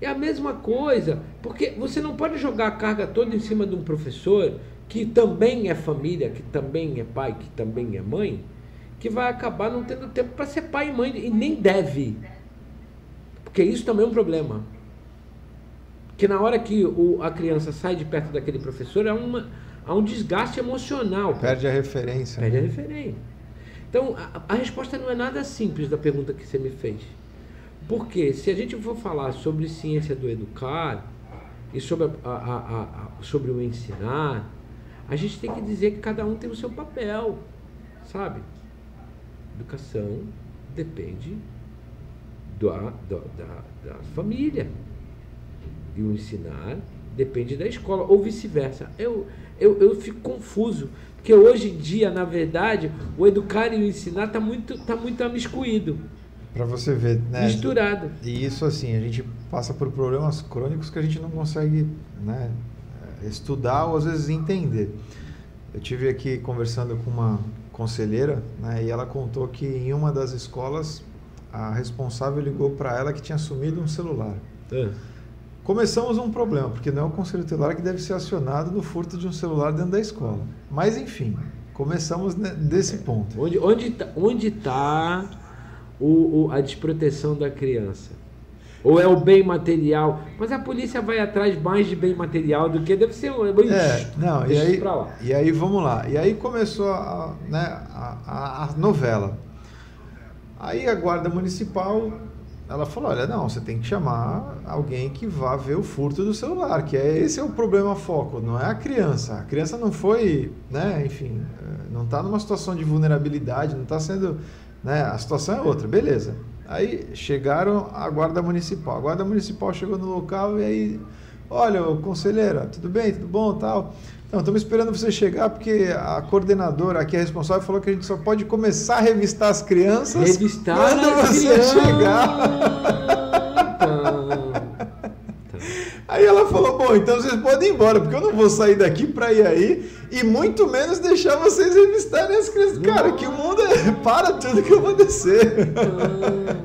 S2: É a mesma coisa, porque você não pode jogar a carga toda em cima de um professor que também é família, que também é pai, que também é mãe, que vai acabar não tendo tempo para ser pai e mãe, e nem deve. Porque isso também é um problema. Que na hora que o, a criança sai de perto daquele professor, há, uma, há um desgaste emocional.
S1: Perde a referência.
S2: Perde né? a referência. Então, a, a resposta não é nada simples da pergunta que você me fez. Porque se a gente for falar sobre ciência do educar e sobre, a, a, a, sobre o ensinar, a gente tem que dizer que cada um tem o seu papel, sabe? Educação depende da, da, da, da família. E o ensinar depende da escola, ou vice-versa. Eu, eu, eu fico confuso, porque hoje em dia, na verdade, o educar e o ensinar está muito, tá muito amiscuído.
S1: Para você ver, né?
S2: Misturado.
S1: E isso assim, a gente passa por problemas crônicos que a gente não consegue, né, estudar ou às vezes entender. Eu tive aqui conversando com uma conselheira, né, e ela contou que em uma das escolas a responsável ligou para ela que tinha sumido um celular. É. Começamos um problema, porque não é o conselho tutelar que deve ser acionado no furto de um celular dentro da escola. Mas enfim, começamos desse ponto.
S2: Onde onde está onde tá o, o, a desproteção da criança. Ou é o bem material. Mas a polícia vai atrás mais de bem material do que deve ser.
S1: É, não, e aí, e aí vamos lá. E aí começou a, né, a, a, a novela. Aí a guarda municipal ela falou, olha, não, você tem que chamar alguém que vá ver o furto do celular, que é esse é o problema foco, não é a criança. A criança não foi, né, enfim, eh, não está numa situação de vulnerabilidade, não está sendo né? A situação é outra, beleza. Aí chegaram a guarda municipal. A guarda municipal chegou no local e aí, olha, conselheira, tudo bem, tudo bom, tal. Não, estamos esperando você chegar porque a coordenadora aqui, a responsável, falou que a gente só pode começar a revistar as crianças
S2: revistar
S1: quando você criança. chegar. Aí ela falou: Bom, então vocês podem ir embora, porque eu não vou sair daqui para ir aí e muito menos deixar vocês revistarem as crianças. Cara, que o mundo é. Para tudo que eu vou descer.
S2: Então,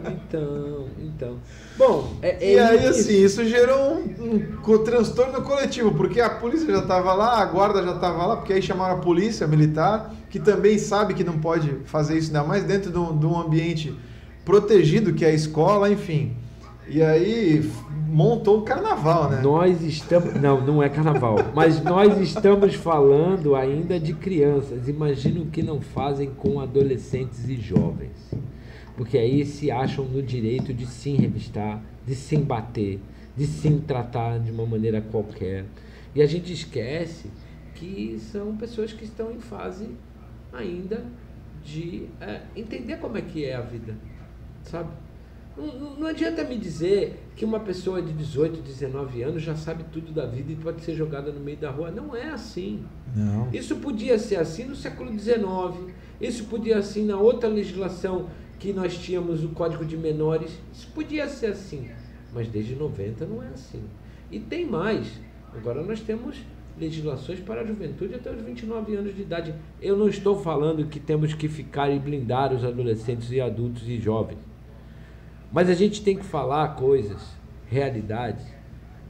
S2: então, então. Bom, é,
S1: é e aí, isso. assim, isso gerou um, um, transtorno coletivo, porque a polícia já estava lá, a guarda já estava lá, porque aí chamaram a polícia militar, que também sabe que não pode fazer isso, ainda mais dentro de um, de um ambiente protegido, que é a escola, enfim. E aí montou o carnaval, né?
S2: Nós estamos. Não, não é carnaval. mas nós estamos falando ainda de crianças. Imagina o que não fazem com adolescentes e jovens. Porque aí se acham no direito de se revistar, de se bater, de se tratar de uma maneira qualquer. E a gente esquece que são pessoas que estão em fase ainda de é, entender como é que é a vida, sabe? Não, não, adianta me dizer que uma pessoa de 18, 19 anos já sabe tudo da vida e pode ser jogada no meio da rua. Não é assim.
S1: Não.
S2: Isso podia ser assim no século XIX, isso podia ser assim na outra legislação que nós tínhamos o Código de Menores. Isso podia ser assim. Mas desde 90 não é assim. E tem mais. Agora nós temos legislações para a juventude até os 29 anos de idade. Eu não estou falando que temos que ficar e blindar os adolescentes e adultos e jovens. Mas a gente tem que falar coisas, realidades.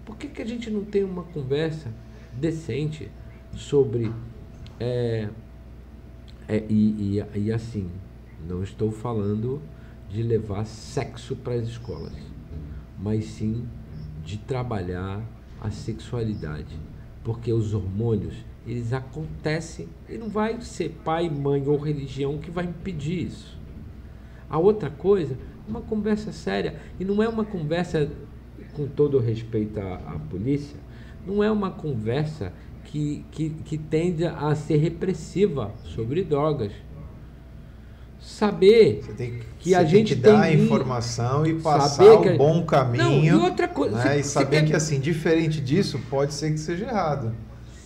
S2: Por que, que a gente não tem uma conversa decente sobre. É, é, e, e, e assim, não estou falando de levar sexo para as escolas, mas sim de trabalhar a sexualidade, porque os hormônios eles acontecem e não vai ser pai, mãe ou religião que vai impedir isso. A outra coisa uma conversa séria. E não é uma conversa, com todo respeito à, à polícia, não é uma conversa que, que, que tende a ser repressiva sobre drogas. Saber
S1: que, que, a gente
S2: tem
S1: que dar a informação e passar o bom caminho. Não, e
S2: outra coisa.
S1: Né? e saber quer... que assim, diferente disso, pode ser que seja errado.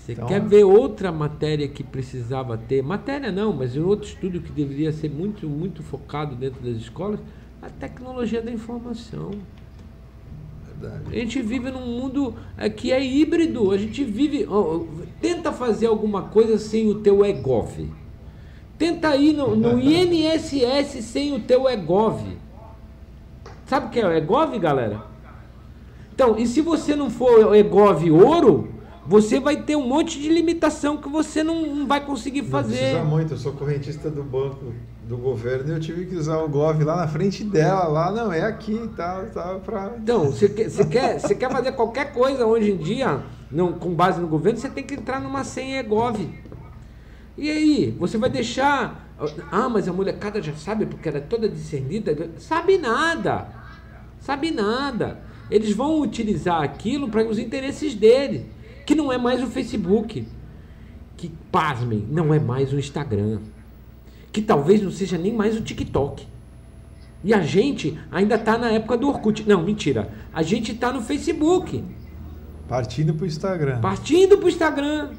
S2: Você então... quer ver outra matéria que precisava ter? Matéria não, mas um outro estudo que deveria ser muito, muito focado dentro das escolas a tecnologia da informação. Verdade. A gente vive num mundo que é híbrido. A gente vive. Oh, tenta fazer alguma coisa sem o teu EGOV. Tenta ir no, no INSS sem o teu EGOV. Sabe o que é o EGOV, galera? Então, e se você não for EGOV ouro, você vai ter um monte de limitação que você não, não vai conseguir fazer. Não
S1: precisa muito, eu sou correntista do banco do governo e eu tive que usar o Gov lá na frente dela, lá não, é aqui tal, tal, pra...
S2: Então, você quer, você quer, você quer fazer qualquer coisa hoje em dia, não, com base no governo, você tem que entrar numa senha Gov. E aí, você vai deixar... Ah, mas a molecada já sabe porque ela é toda discernida. Sabe nada. Sabe nada. Eles vão utilizar aquilo para os interesses dele, que não é mais o Facebook. Que, pasmem, não é mais o Instagram que talvez não seja nem mais o TikTok. E a gente ainda está na época do Orkut. Não, mentira. A gente está no Facebook.
S1: Partindo para o Instagram.
S2: Partindo para o Instagram.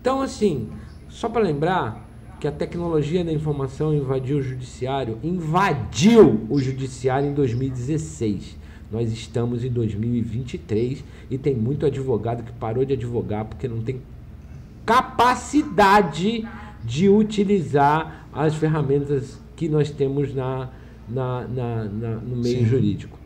S2: Então, assim, só para lembrar que a tecnologia da informação invadiu o judiciário, invadiu o judiciário em 2016. Nós estamos em 2023 e tem muito advogado que parou de advogar porque não tem capacidade de utilizar as ferramentas que nós temos na, na, na, na no meio Sim. jurídico.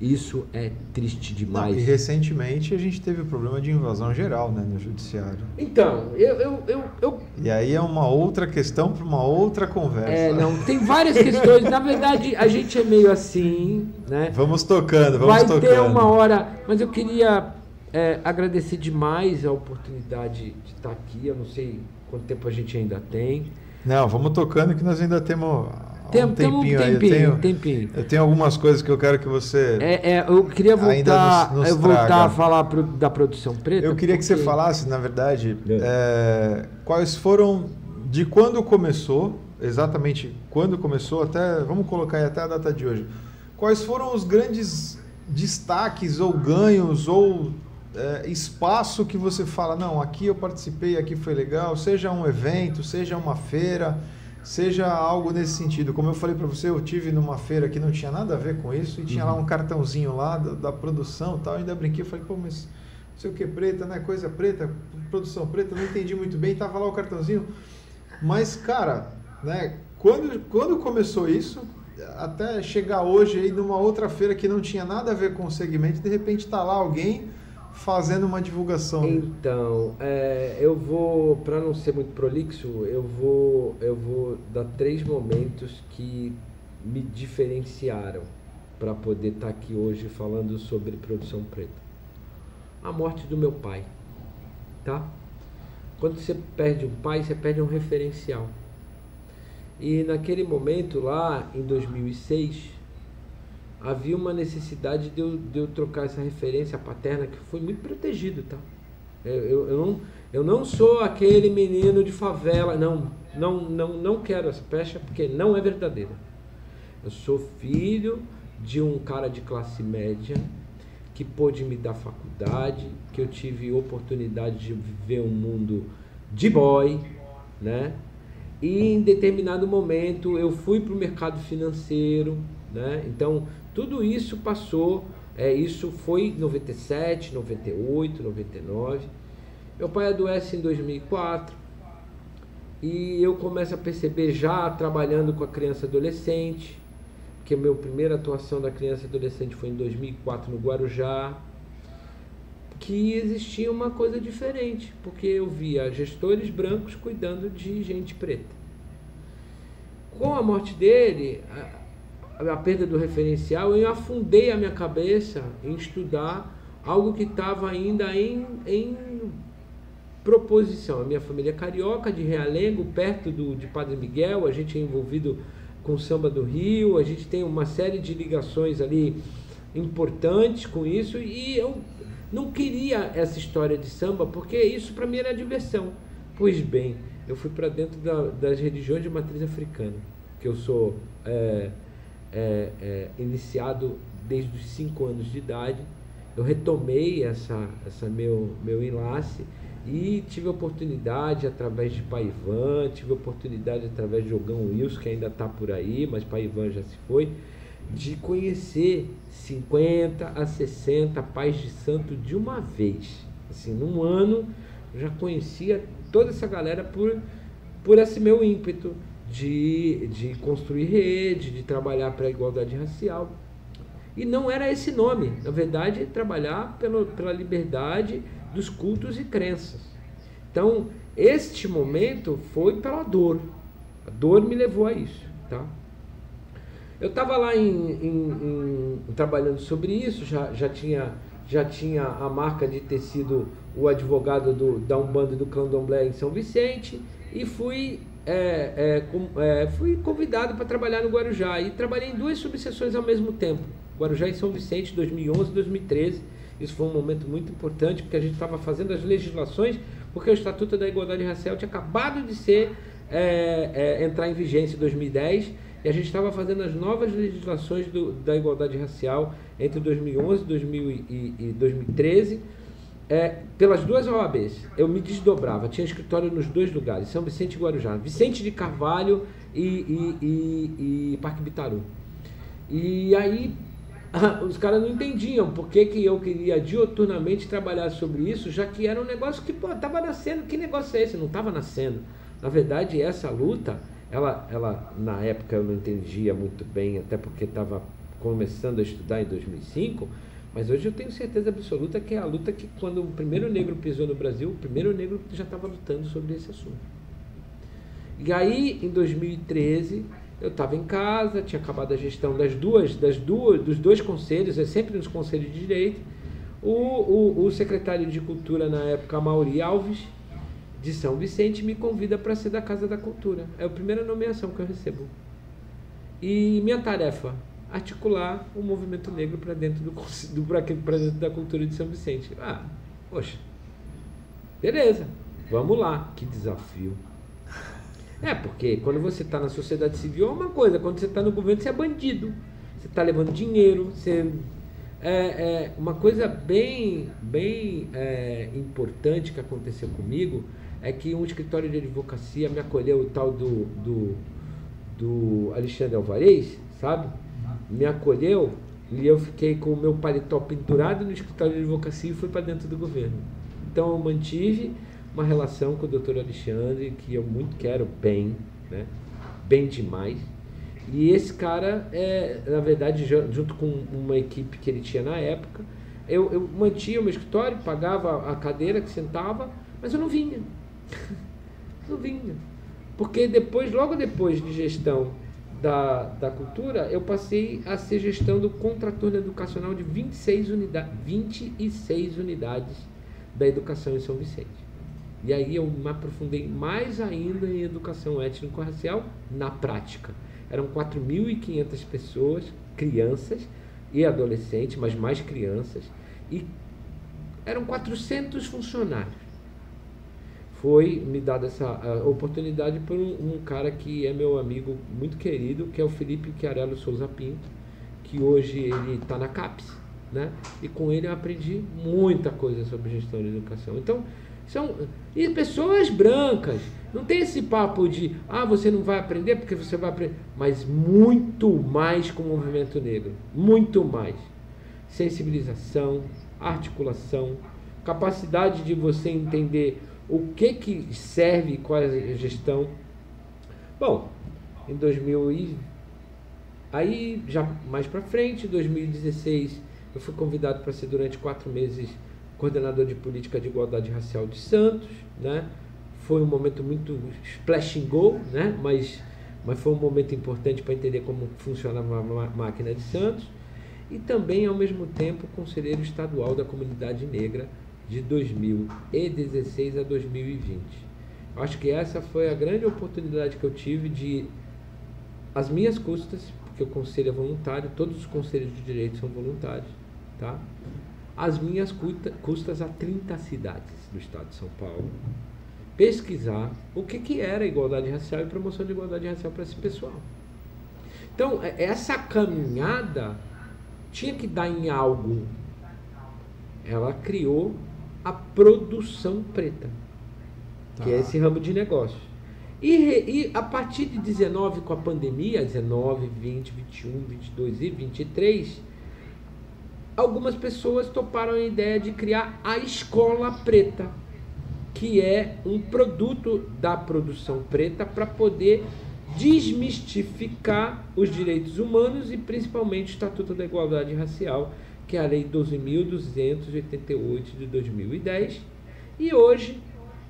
S2: Isso é triste demais. Não,
S1: e recentemente a gente teve o problema de invasão geral né, no judiciário.
S2: Então, eu, eu, eu, eu...
S1: E aí é uma outra questão para uma outra conversa.
S2: É, não, tem várias questões. Na verdade, a gente é meio assim, né?
S1: Vamos tocando, vamos
S2: Vai
S1: tocando.
S2: Vai ter uma hora, mas eu queria é, agradecer demais a oportunidade de estar aqui. Eu não sei quanto tempo a gente ainda tem.
S1: Não, vamos tocando que nós ainda temos
S2: tem, um tempinho, tempinho aí. Eu tenho, tempinho.
S1: eu tenho algumas coisas que eu quero que você.
S2: É, é eu queria voltar, nos, nos voltar a falar pro, da produção preta.
S1: Eu queria porque... que você falasse, na verdade, é. É, quais foram de quando começou, exatamente quando começou, até vamos colocar aí até a data de hoje. Quais foram os grandes destaques ou ganhos ou é, espaço que você fala, não, aqui eu participei, aqui foi legal, seja um evento, seja uma feira, seja algo nesse sentido. Como eu falei para você, eu tive numa feira que não tinha nada a ver com isso e tinha uhum. lá um cartãozinho lá da, da produção tal, ainda brinquei, falei, pô, mas não sei o que preta, né? Coisa preta, produção preta, não entendi muito bem, tava lá o cartãozinho. Mas, cara, né, quando, quando começou isso, até chegar hoje aí numa outra feira que não tinha nada a ver com o segmento, de repente tá lá alguém fazendo uma divulgação.
S2: Então, é, eu vou, para não ser muito prolixo, eu vou, eu vou dar três momentos que me diferenciaram. para poder estar tá aqui hoje falando sobre produção preta. A morte do meu pai, tá? Quando você perde um pai, você perde um referencial. E naquele momento lá, em 2006, havia uma necessidade de eu, de eu trocar essa referência paterna que foi muito protegido, tá? Eu, eu, eu, não, eu não sou aquele menino de favela, não, não, não, não quero essa pecha porque não é verdadeira. Eu sou filho de um cara de classe média que pôde me dar faculdade, que eu tive oportunidade de viver um mundo de boy, né? E em determinado momento eu fui para o mercado financeiro, né? Então tudo isso passou, é, isso foi em 97, 98, 99. Meu pai adoece em 2004 e eu começo a perceber já trabalhando com a criança adolescente, que a minha primeira atuação da criança adolescente foi em 2004 no Guarujá, que existia uma coisa diferente, porque eu via gestores brancos cuidando de gente preta. Com a morte dele, a, perda do referencial, eu afundei a minha cabeça em estudar algo que estava ainda em, em proposição. A minha família é carioca, de Realengo, perto do, de Padre Miguel, a gente é envolvido com samba do Rio, a gente tem uma série de ligações ali importantes com isso, e eu não queria essa história de samba, porque isso para mim era diversão. Pois bem, eu fui para dentro da, das religiões de matriz africana, que eu sou é, é, é, iniciado desde os 5 anos de idade. Eu retomei essa, essa meu, meu enlace e tive oportunidade através de Paivan, tive oportunidade através de Jogão Wilson, que ainda está por aí, mas Paivan já se foi, de conhecer 50 a 60 pais de santo de uma vez. Assim, num ano, já conhecia toda essa galera por, por esse meu ímpeto de, de construir rede, de trabalhar para a igualdade racial. E não era esse nome, na verdade, trabalhar pelo, pela liberdade dos cultos e crenças. Então, este momento foi pela dor. A dor me levou a isso, tá? Eu estava lá em, em, em, trabalhando sobre isso, já, já, tinha, já tinha a marca de ter sido o advogado do, da Umbanda do Candomblé em São Vicente e fui, é, é, é, fui convidado para trabalhar no Guarujá e trabalhei em duas subseções ao mesmo tempo, Guarujá e São Vicente, 2011 e 2013. Isso foi um momento muito importante porque a gente estava fazendo as legislações, porque o Estatuto da Igualdade Racial tinha acabado de ser é, é, entrar em vigência em 2010 e a gente estava fazendo as novas legislações do, da igualdade racial entre 2011 e, e 2013 é, pelas duas OABs. Eu me desdobrava, tinha escritório nos dois lugares, São Vicente e Guarujá, Vicente de Carvalho e, e, e, e Parque Bitaru. E aí os caras não entendiam por que, que eu queria dioturnamente trabalhar sobre isso, já que era um negócio que pô, tava nascendo. Que negócio é esse? Não estava nascendo. Na verdade, essa luta, ela, ela na época eu não entendia muito bem, até porque estava começando a estudar em 2005, mas hoje eu tenho certeza absoluta que é a luta que quando o primeiro negro pisou no Brasil, o primeiro negro já estava lutando sobre esse assunto. E aí, em 2013, eu estava em casa, tinha acabado a gestão das duas, das duas, dos dois conselhos, é sempre nos conselhos de direito. O, o, o secretário de Cultura na época, Mauri Alves, de São Vicente, me convida para ser da Casa da Cultura. É a primeira nomeação que eu recebo. E minha tarefa, articular o movimento negro para dentro do, do para dentro da cultura de São Vicente. Ah, poxa. Beleza. Vamos lá. Que desafio. É, porque quando você está na sociedade civil é uma coisa, quando você está no governo você é bandido. Você está levando dinheiro, você. É, é, uma coisa bem, bem é, importante que aconteceu comigo é que um escritório de advocacia me acolheu o tal do, do, do Alexandre Alvarez, sabe? Me acolheu e eu fiquei com o meu paletó pendurado no escritório de advocacia e fui para dentro do governo. Então eu mantive uma relação com o doutor Alexandre que eu muito quero bem, né? bem demais. E esse cara, é, na verdade, junto com uma equipe que ele tinha na época, eu, eu mantinha o meu escritório, pagava a cadeira que sentava, mas eu não vinha. não vinha. Porque depois, logo depois de gestão da, da cultura, eu passei a ser gestão do contraturno educacional de 26, unida 26 unidades da educação em São Vicente. E aí eu me aprofundei mais ainda em educação étnico-racial na prática. Eram 4.500 pessoas, crianças e adolescentes, mas mais crianças, e eram 400 funcionários foi me dada essa oportunidade por um, um, cara que é meu amigo muito querido, que é o Felipe Chiarello Souza Pinto, que hoje ele está na CAPES, né? E com ele eu aprendi muita coisa sobre gestão de educação. Então, são e pessoas brancas. Não tem esse papo de, ah, você não vai aprender porque você vai aprender, mas muito mais com o movimento negro, muito mais. Sensibilização, articulação, capacidade de você entender o que, que serve, qual é a gestão. Bom, em 2000 e aí já mais para frente, 2016, eu fui convidado para ser durante quatro meses coordenador de política de igualdade racial de Santos, né? Foi um momento muito splash and go, né? Mas mas foi um momento importante para entender como funcionava a máquina de Santos e também ao mesmo tempo conselheiro estadual da comunidade negra de 2016 a 2020. Eu acho que essa foi a grande oportunidade que eu tive de, as minhas custas, porque o conselho é voluntário, todos os conselhos de direito são voluntários, tá? As minhas custas a 30 cidades do estado de São Paulo, pesquisar o que, que era igualdade racial e promoção de igualdade racial para esse pessoal. Então, é, essa caminhada tinha que dar em algo. Ela criou a produção preta, tá. que é tá. esse ramo de negócio. E, e, a partir de 19, com a pandemia, 19, 20, 21, 22 e 23, algumas pessoas toparam a ideia de criar a Escola Preta, que é um produto da produção preta para poder desmistificar os direitos humanos e principalmente o Estatuto da Igualdade Racial, que é a Lei 12.288 de 2010, e hoje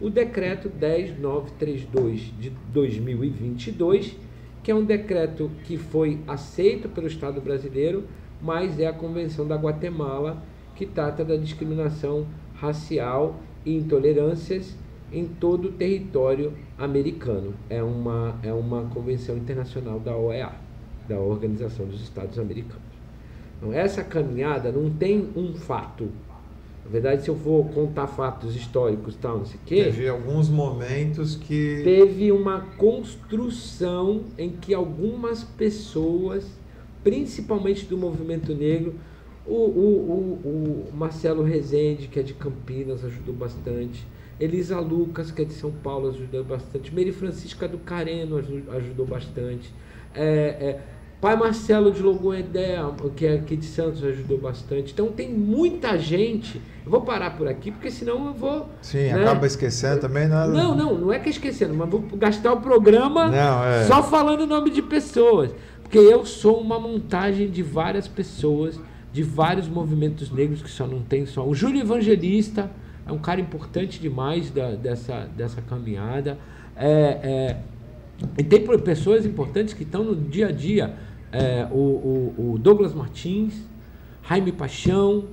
S2: o Decreto 10932 de 2022, que é um decreto que foi aceito pelo Estado brasileiro, mas é a Convenção da Guatemala, que trata da discriminação racial e intolerâncias em todo o território americano. É uma, é uma convenção internacional da OEA, da Organização dos Estados Americanos. Então, essa caminhada não tem um fato. Na verdade, se eu for contar fatos históricos tal, não sei o quê.
S1: Teve alguns momentos que.
S2: Teve uma construção em que algumas pessoas, principalmente do movimento negro, o, o, o, o Marcelo Rezende, que é de Campinas, ajudou bastante. Elisa Lucas, que é de São Paulo, ajudou bastante. Mary Francisca do Careno ajudou bastante. É, é, Pai Marcelo de Logoedé, que é aqui de Santos, ajudou bastante. Então tem muita gente. Eu vou parar por aqui, porque senão eu vou.
S1: Sim, né? acaba esquecendo também nada.
S2: Não, não, não é que é esquecendo, mas vou gastar o programa não, é... só falando o nome de pessoas. Porque eu sou uma montagem de várias pessoas, de vários movimentos negros que só não tem só. O Júlio Evangelista é um cara importante demais da, dessa, dessa caminhada. É, é, e tem pessoas importantes que estão no dia a dia é, o, o, o, Douglas Martins, Jaime Paixão,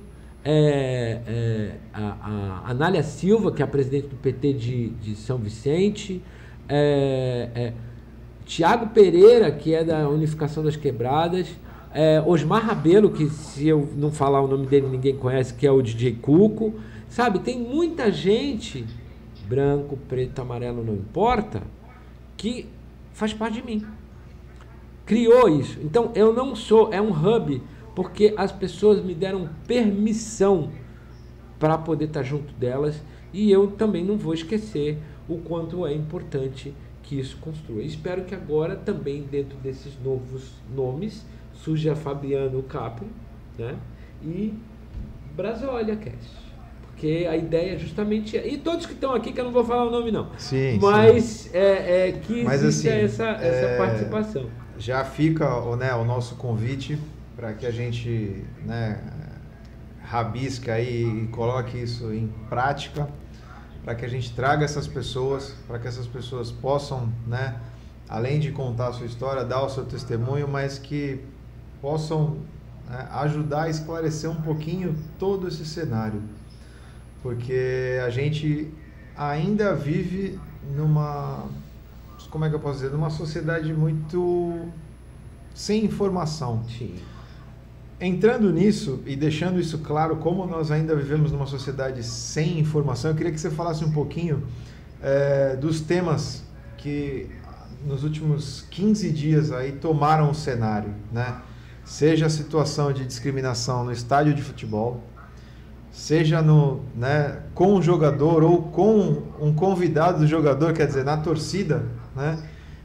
S2: é, é, a, a Anália Silva, que é a presidente do PT de, de São Vicente, é, é, Tiago Pereira, que é da Unificação das Quebradas, é, Osmar Rabelo, que se eu não falar o nome dele ninguém conhece, que é o DJ Cuco. Sabe, tem muita gente, branco, preto, amarelo, não importa, que faz parte de mim criou isso. Então eu não sou, é um hub, porque as pessoas me deram permissão para poder estar junto delas e eu também não vou esquecer o quanto é importante que isso construa. Espero que agora também dentro desses novos nomes surja Fabiano Capri, né? E Brasólia Cast. Porque a ideia é justamente. E todos que estão aqui, que eu não vou falar o nome, não.
S1: Sim.
S2: Mas
S1: sim.
S2: É, é, que
S1: Mas,
S2: existe
S1: assim,
S2: essa, essa
S1: é...
S2: participação
S1: já fica né, o nosso convite para que a gente né, rabisca aí e coloque isso em prática, para que a gente traga essas pessoas, para que essas pessoas possam né, além de contar a sua história, dar o seu testemunho, mas que possam né, ajudar a esclarecer um pouquinho todo esse cenário. Porque a gente ainda vive numa. Como é que eu posso dizer? Numa sociedade muito sem informação.
S2: Sim.
S1: Entrando nisso e deixando isso claro, como nós ainda vivemos numa sociedade sem informação, eu queria que você falasse um pouquinho é, dos temas que nos últimos 15 dias aí tomaram o cenário, né? Seja a situação de discriminação no estádio de futebol, seja no, né, com o jogador ou com um convidado do jogador, quer dizer, na torcida, né?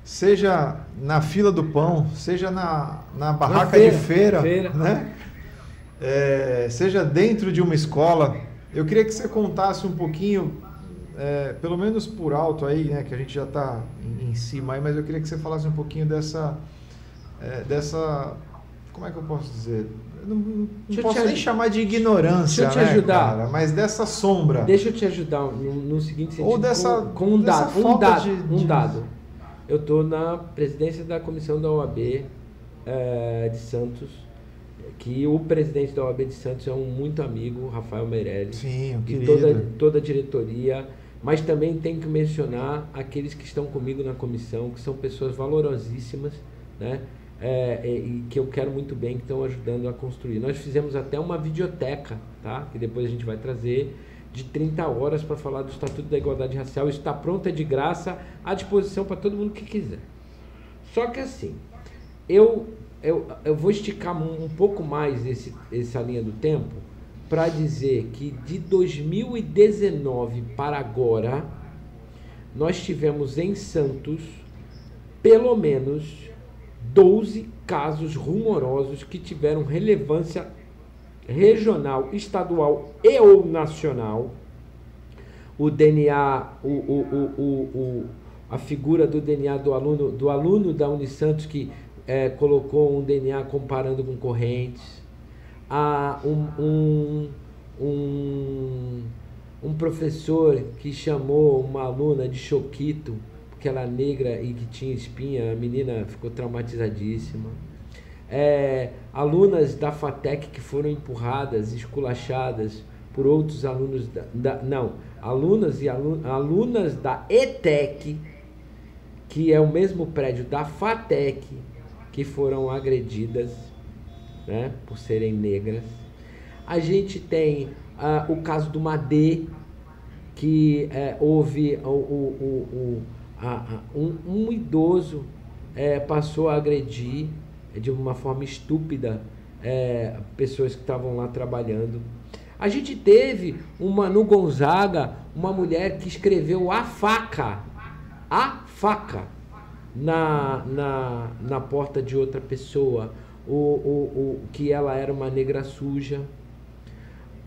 S1: Seja na fila do pão, seja na, na barraca feira, de feira, feira. né? É, seja dentro de uma escola. Eu queria que você contasse um pouquinho é, pelo menos por alto aí, né, que a gente já está em, em, cima aí, mas eu queria que você falasse um pouquinho dessa, é, dessa, como é que eu posso dizer? Eu não, não posso nem chamar de ignorância, Deixa eu te né, ajudar. Cara? Mas dessa sombra.
S2: Deixa eu te ajudar no, no seguinte sentido.
S1: Ou dessa,
S2: com, com um dado, um dado, de, de... um dado. Eu estou na presidência da comissão da OAB é, de Santos que o presidente da OAB de Santos é um muito amigo, Rafael Meirelles.
S1: Sim, o
S2: e toda, toda a diretoria mas também tenho que mencionar aqueles que estão comigo na comissão, que são pessoas valorosíssimas, né? É, e que eu quero muito bem, que estão ajudando a construir. Nós fizemos até uma videoteca, tá? que depois a gente vai trazer, de 30 horas para falar do Estatuto da Igualdade Racial. Está pronto, é de graça, à disposição para todo mundo que quiser. Só que assim, eu, eu, eu vou esticar um, um pouco mais esse, essa linha do tempo, para dizer que de 2019 para agora, nós tivemos em Santos pelo menos 12 casos rumorosos que tiveram relevância regional, estadual e ou nacional. O DNA, o, o, o, o, a figura do DNA do aluno, do aluno da Unisantos que é, colocou um DNA comparando com correntes a um, um, um, um professor que chamou uma aluna de choquito, porque ela é negra e que tinha espinha, a menina ficou traumatizadíssima. É, alunas da FATEC que foram empurradas, esculachadas por outros alunos da, da não, alunas e alun, alunas da ETEC, que é o mesmo prédio da FATEC, que foram agredidas né, por serem negras. A gente tem uh, o caso do Madê, que é, houve o, o, o, a, um, um, idoso é, passou a agredir de uma forma estúpida é, pessoas que estavam lá trabalhando. A gente teve uma no Gonzaga, uma mulher que escreveu a faca, a faca, na, na, na porta de outra pessoa o, o, o, que ela era uma negra suja.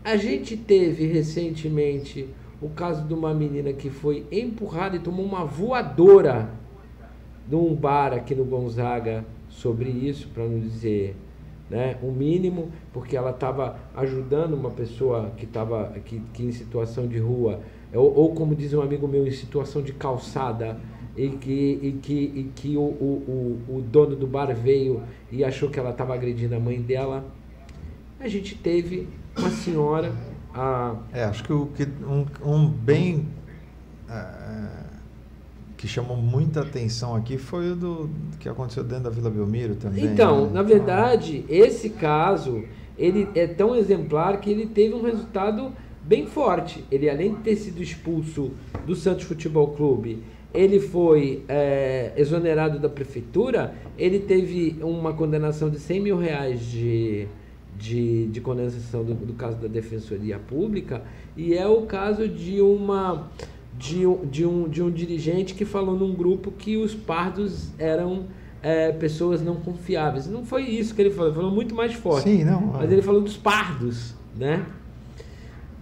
S2: A gente teve recentemente o caso de uma menina que foi empurrada e tomou uma voadora num bar aqui no Gonzaga sobre isso, para não dizer né, o mínimo, porque ela estava ajudando uma pessoa que estava que, que em situação de rua, ou, ou como diz um amigo meu, em situação de calçada, e que, e que, e que o, o, o, o dono do bar veio e achou que ela estava agredindo a mãe dela. A gente teve uma senhora. A...
S1: É, acho que, o, que um, um bem é, que chamou muita atenção aqui foi o do que aconteceu dentro da Vila Belmiro também.
S2: Então, né? na verdade, esse caso ele é tão exemplar que ele teve um resultado bem forte. Ele, além de ter sido expulso do Santos Futebol Clube ele foi é, exonerado da prefeitura, ele teve uma condenação de 100 mil reais de, de, de condenação do, do, caso da Defensoria Pública, e é o caso de uma de um, de, um, de um dirigente que falou num grupo que os pardos eram é, pessoas não confiáveis. Não foi isso que ele falou, ele falou muito mais forte.
S1: Sim, não.
S2: Mas ele falou dos pardos, né?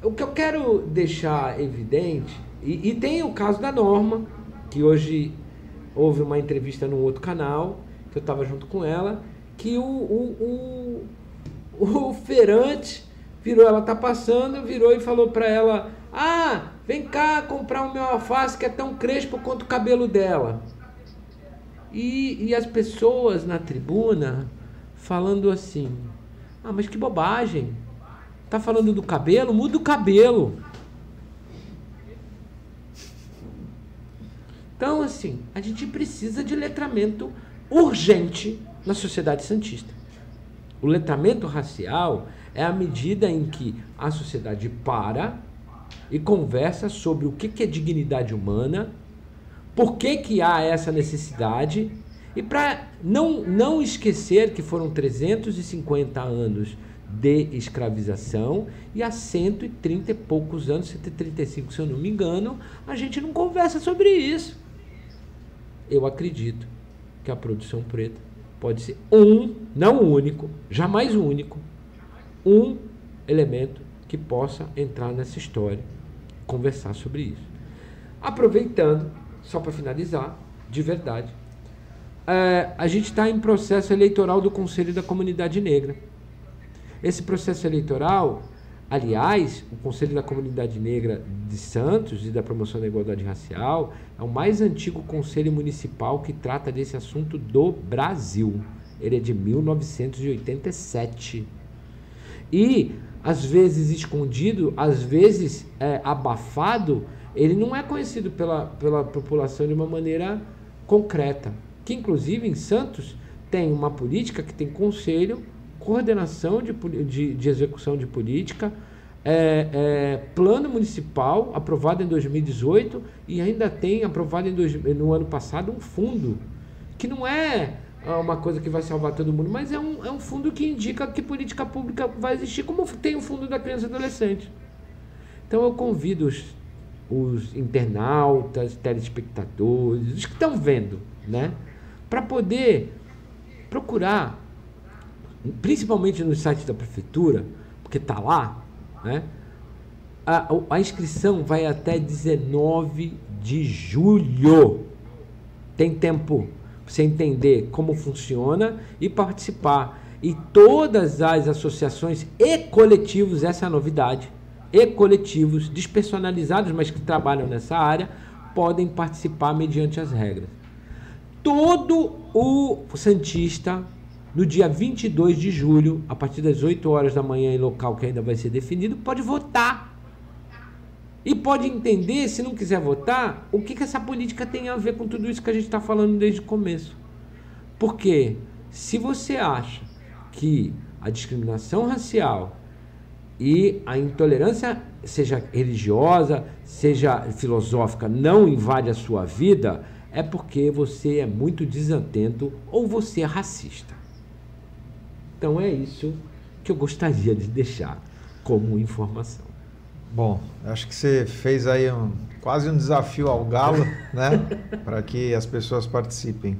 S2: O que eu quero deixar evidente, e, e tem o caso da Norma, que hoje houve uma entrevista num outro canal, que eu estava junto com ela, que o, o, o, o feirante virou, ela tá passando, virou e falou para ela: Ah, vem cá comprar o meu alface que é tão crespo quanto o cabelo dela. E, e as pessoas na tribuna falando assim: ah, mas que bobagem! Tá falando do cabelo? Muda o cabelo. Então, assim, a gente precisa de letramento urgente na sociedade santista. O letramento racial é a medida em que a sociedade para e conversa sobre o que é dignidade humana, por que, que há essa necessidade, e para não, não esquecer que foram 350 anos de escravização e há 130 e poucos anos, 135 se eu não me engano, a gente não conversa sobre isso. Eu acredito que a produção preta pode ser um, não o único, jamais o único, um elemento que possa entrar nessa história, conversar sobre isso. Aproveitando, só para finalizar, de verdade, é, a gente está em processo eleitoral do Conselho da Comunidade Negra. Esse processo eleitoral Aliás, o Conselho da Comunidade Negra de Santos e da Promoção da Igualdade Racial é o mais antigo conselho municipal que trata desse assunto do Brasil. Ele é de 1987. E, às vezes escondido, às vezes é, abafado, ele não é conhecido pela, pela população de uma maneira concreta. Que, inclusive, em Santos, tem uma política que tem conselho coordenação de, de, de execução de política, é, é, plano municipal aprovado em 2018 e ainda tem aprovado em dois, no ano passado um fundo que não é ah, uma coisa que vai salvar todo mundo, mas é um, é um fundo que indica que política pública vai existir, como tem o fundo da criança e adolescente. Então eu convido os, os internautas, telespectadores, os que estão vendo, né, para poder procurar principalmente no site da prefeitura, porque está lá, né? A, a, inscrição vai até 19 de julho. Tem tempo para você entender como funciona e participar. E todas as associações e coletivos, essa é a novidade, e coletivos despersonalizados, mas que trabalham nessa área, podem participar mediante as regras. Todo o Santista no dia 22 de julho, a partir das 8 horas da manhã, em local que ainda vai ser definido, pode votar. E pode entender, se não quiser votar, o que, que essa política tem a ver com tudo isso que a gente está falando desde o começo. Porque se você acha que a discriminação racial e a intolerância, seja religiosa, seja filosófica, não invade a sua vida, é porque você é muito desatento ou você é racista. Então é isso que eu gostaria de deixar como informação.
S1: Bom, acho que você fez aí um, quase um desafio ao galo, né? Para que as pessoas participem.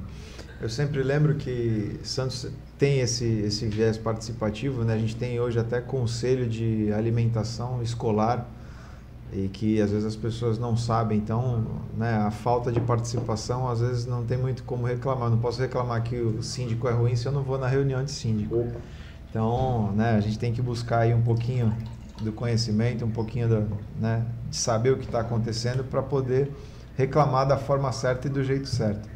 S1: Eu sempre lembro que Santos tem esse, esse viés participativo, né? A gente tem hoje até conselho de alimentação escolar e que às vezes as pessoas não sabem, então né, a falta de participação às vezes não tem muito como reclamar. Não posso reclamar que o síndico é ruim se eu não vou na reunião de síndico. Então, né, a gente tem que buscar aí um pouquinho do conhecimento, um pouquinho do, né, de saber o que está acontecendo para poder reclamar da forma certa e do jeito certo.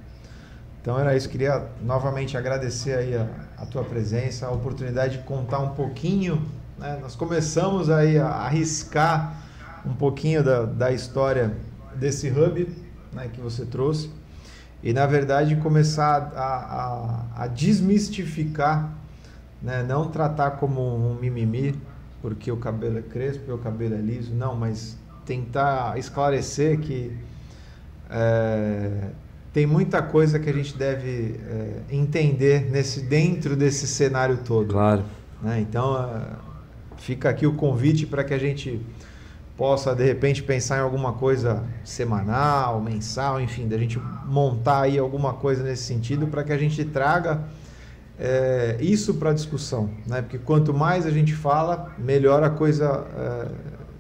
S1: Então era isso, queria novamente agradecer aí a, a tua presença, a oportunidade de contar um pouquinho. Né, nós começamos aí a arriscar um pouquinho da, da história desse hub né, que você trouxe e, na verdade, começar a, a, a desmistificar, né, não tratar como um mimimi, porque o cabelo é crespo, o cabelo é liso, não, mas tentar esclarecer que é, tem muita coisa que a gente deve é, entender nesse dentro desse cenário todo.
S2: Claro.
S1: Né? Então, é, fica aqui o convite para que a gente possa de repente pensar em alguma coisa semanal, mensal, enfim, da gente montar aí alguma coisa nesse sentido para que a gente traga é, isso para discussão, né? Porque quanto mais a gente fala, melhor a coisa é,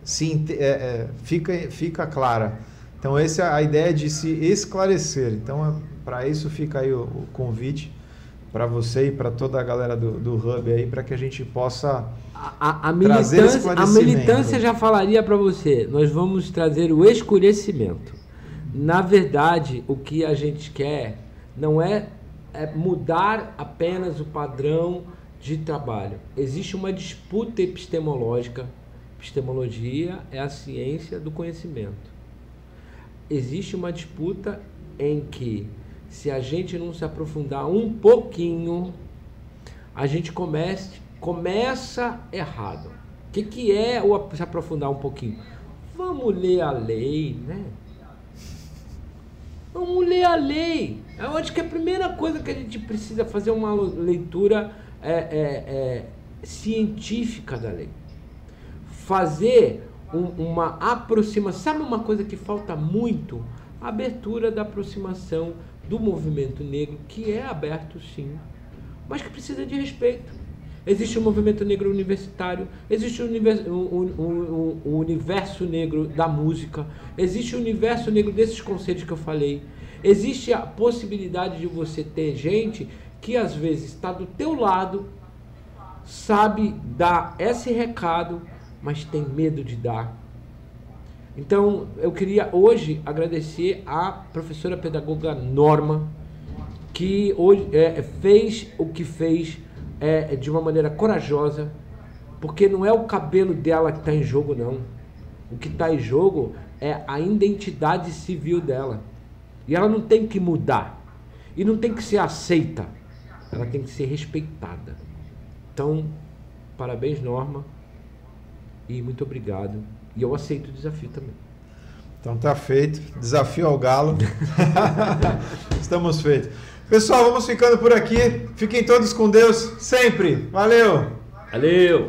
S1: se é, fica fica clara. Então essa é a ideia de se esclarecer. Então para isso fica aí o, o convite para você e para toda a galera do, do Hub aí, para que a gente possa
S2: a, a, militância, a militância já falaria para você, nós vamos trazer o escurecimento. Na verdade, o que a gente quer não é, é mudar apenas o padrão de trabalho. Existe uma disputa epistemológica. Epistemologia é a ciência do conhecimento. Existe uma disputa em que, se a gente não se aprofundar um pouquinho, a gente comece, começa errado. O que, que é o se aprofundar um pouquinho? Vamos ler a lei, né? Vamos ler a lei. Eu acho que a primeira coisa que a gente precisa fazer é uma leitura é, é, é, científica da lei. Fazer um, uma aproximação. Sabe uma coisa que falta muito? A abertura da aproximação do movimento negro, que é aberto sim, mas que precisa de respeito. Existe o movimento negro universitário, existe o universo, o, o, o universo negro da música, existe o universo negro desses conceitos que eu falei. Existe a possibilidade de você ter gente que às vezes está do teu lado, sabe dar esse recado, mas tem medo de dar. Então, eu queria hoje agradecer à professora pedagoga Norma, que hoje é, fez o que fez é, de uma maneira corajosa, porque não é o cabelo dela que está em jogo, não. O que está em jogo é a identidade civil dela. E ela não tem que mudar. E não tem que ser aceita ela tem que ser respeitada. Então, parabéns, Norma, e muito obrigado. E eu aceito o desafio também.
S1: Então tá feito. Desafio ao galo. Estamos feitos. Pessoal, vamos ficando por aqui. Fiquem todos com Deus sempre. Valeu.
S2: Valeu.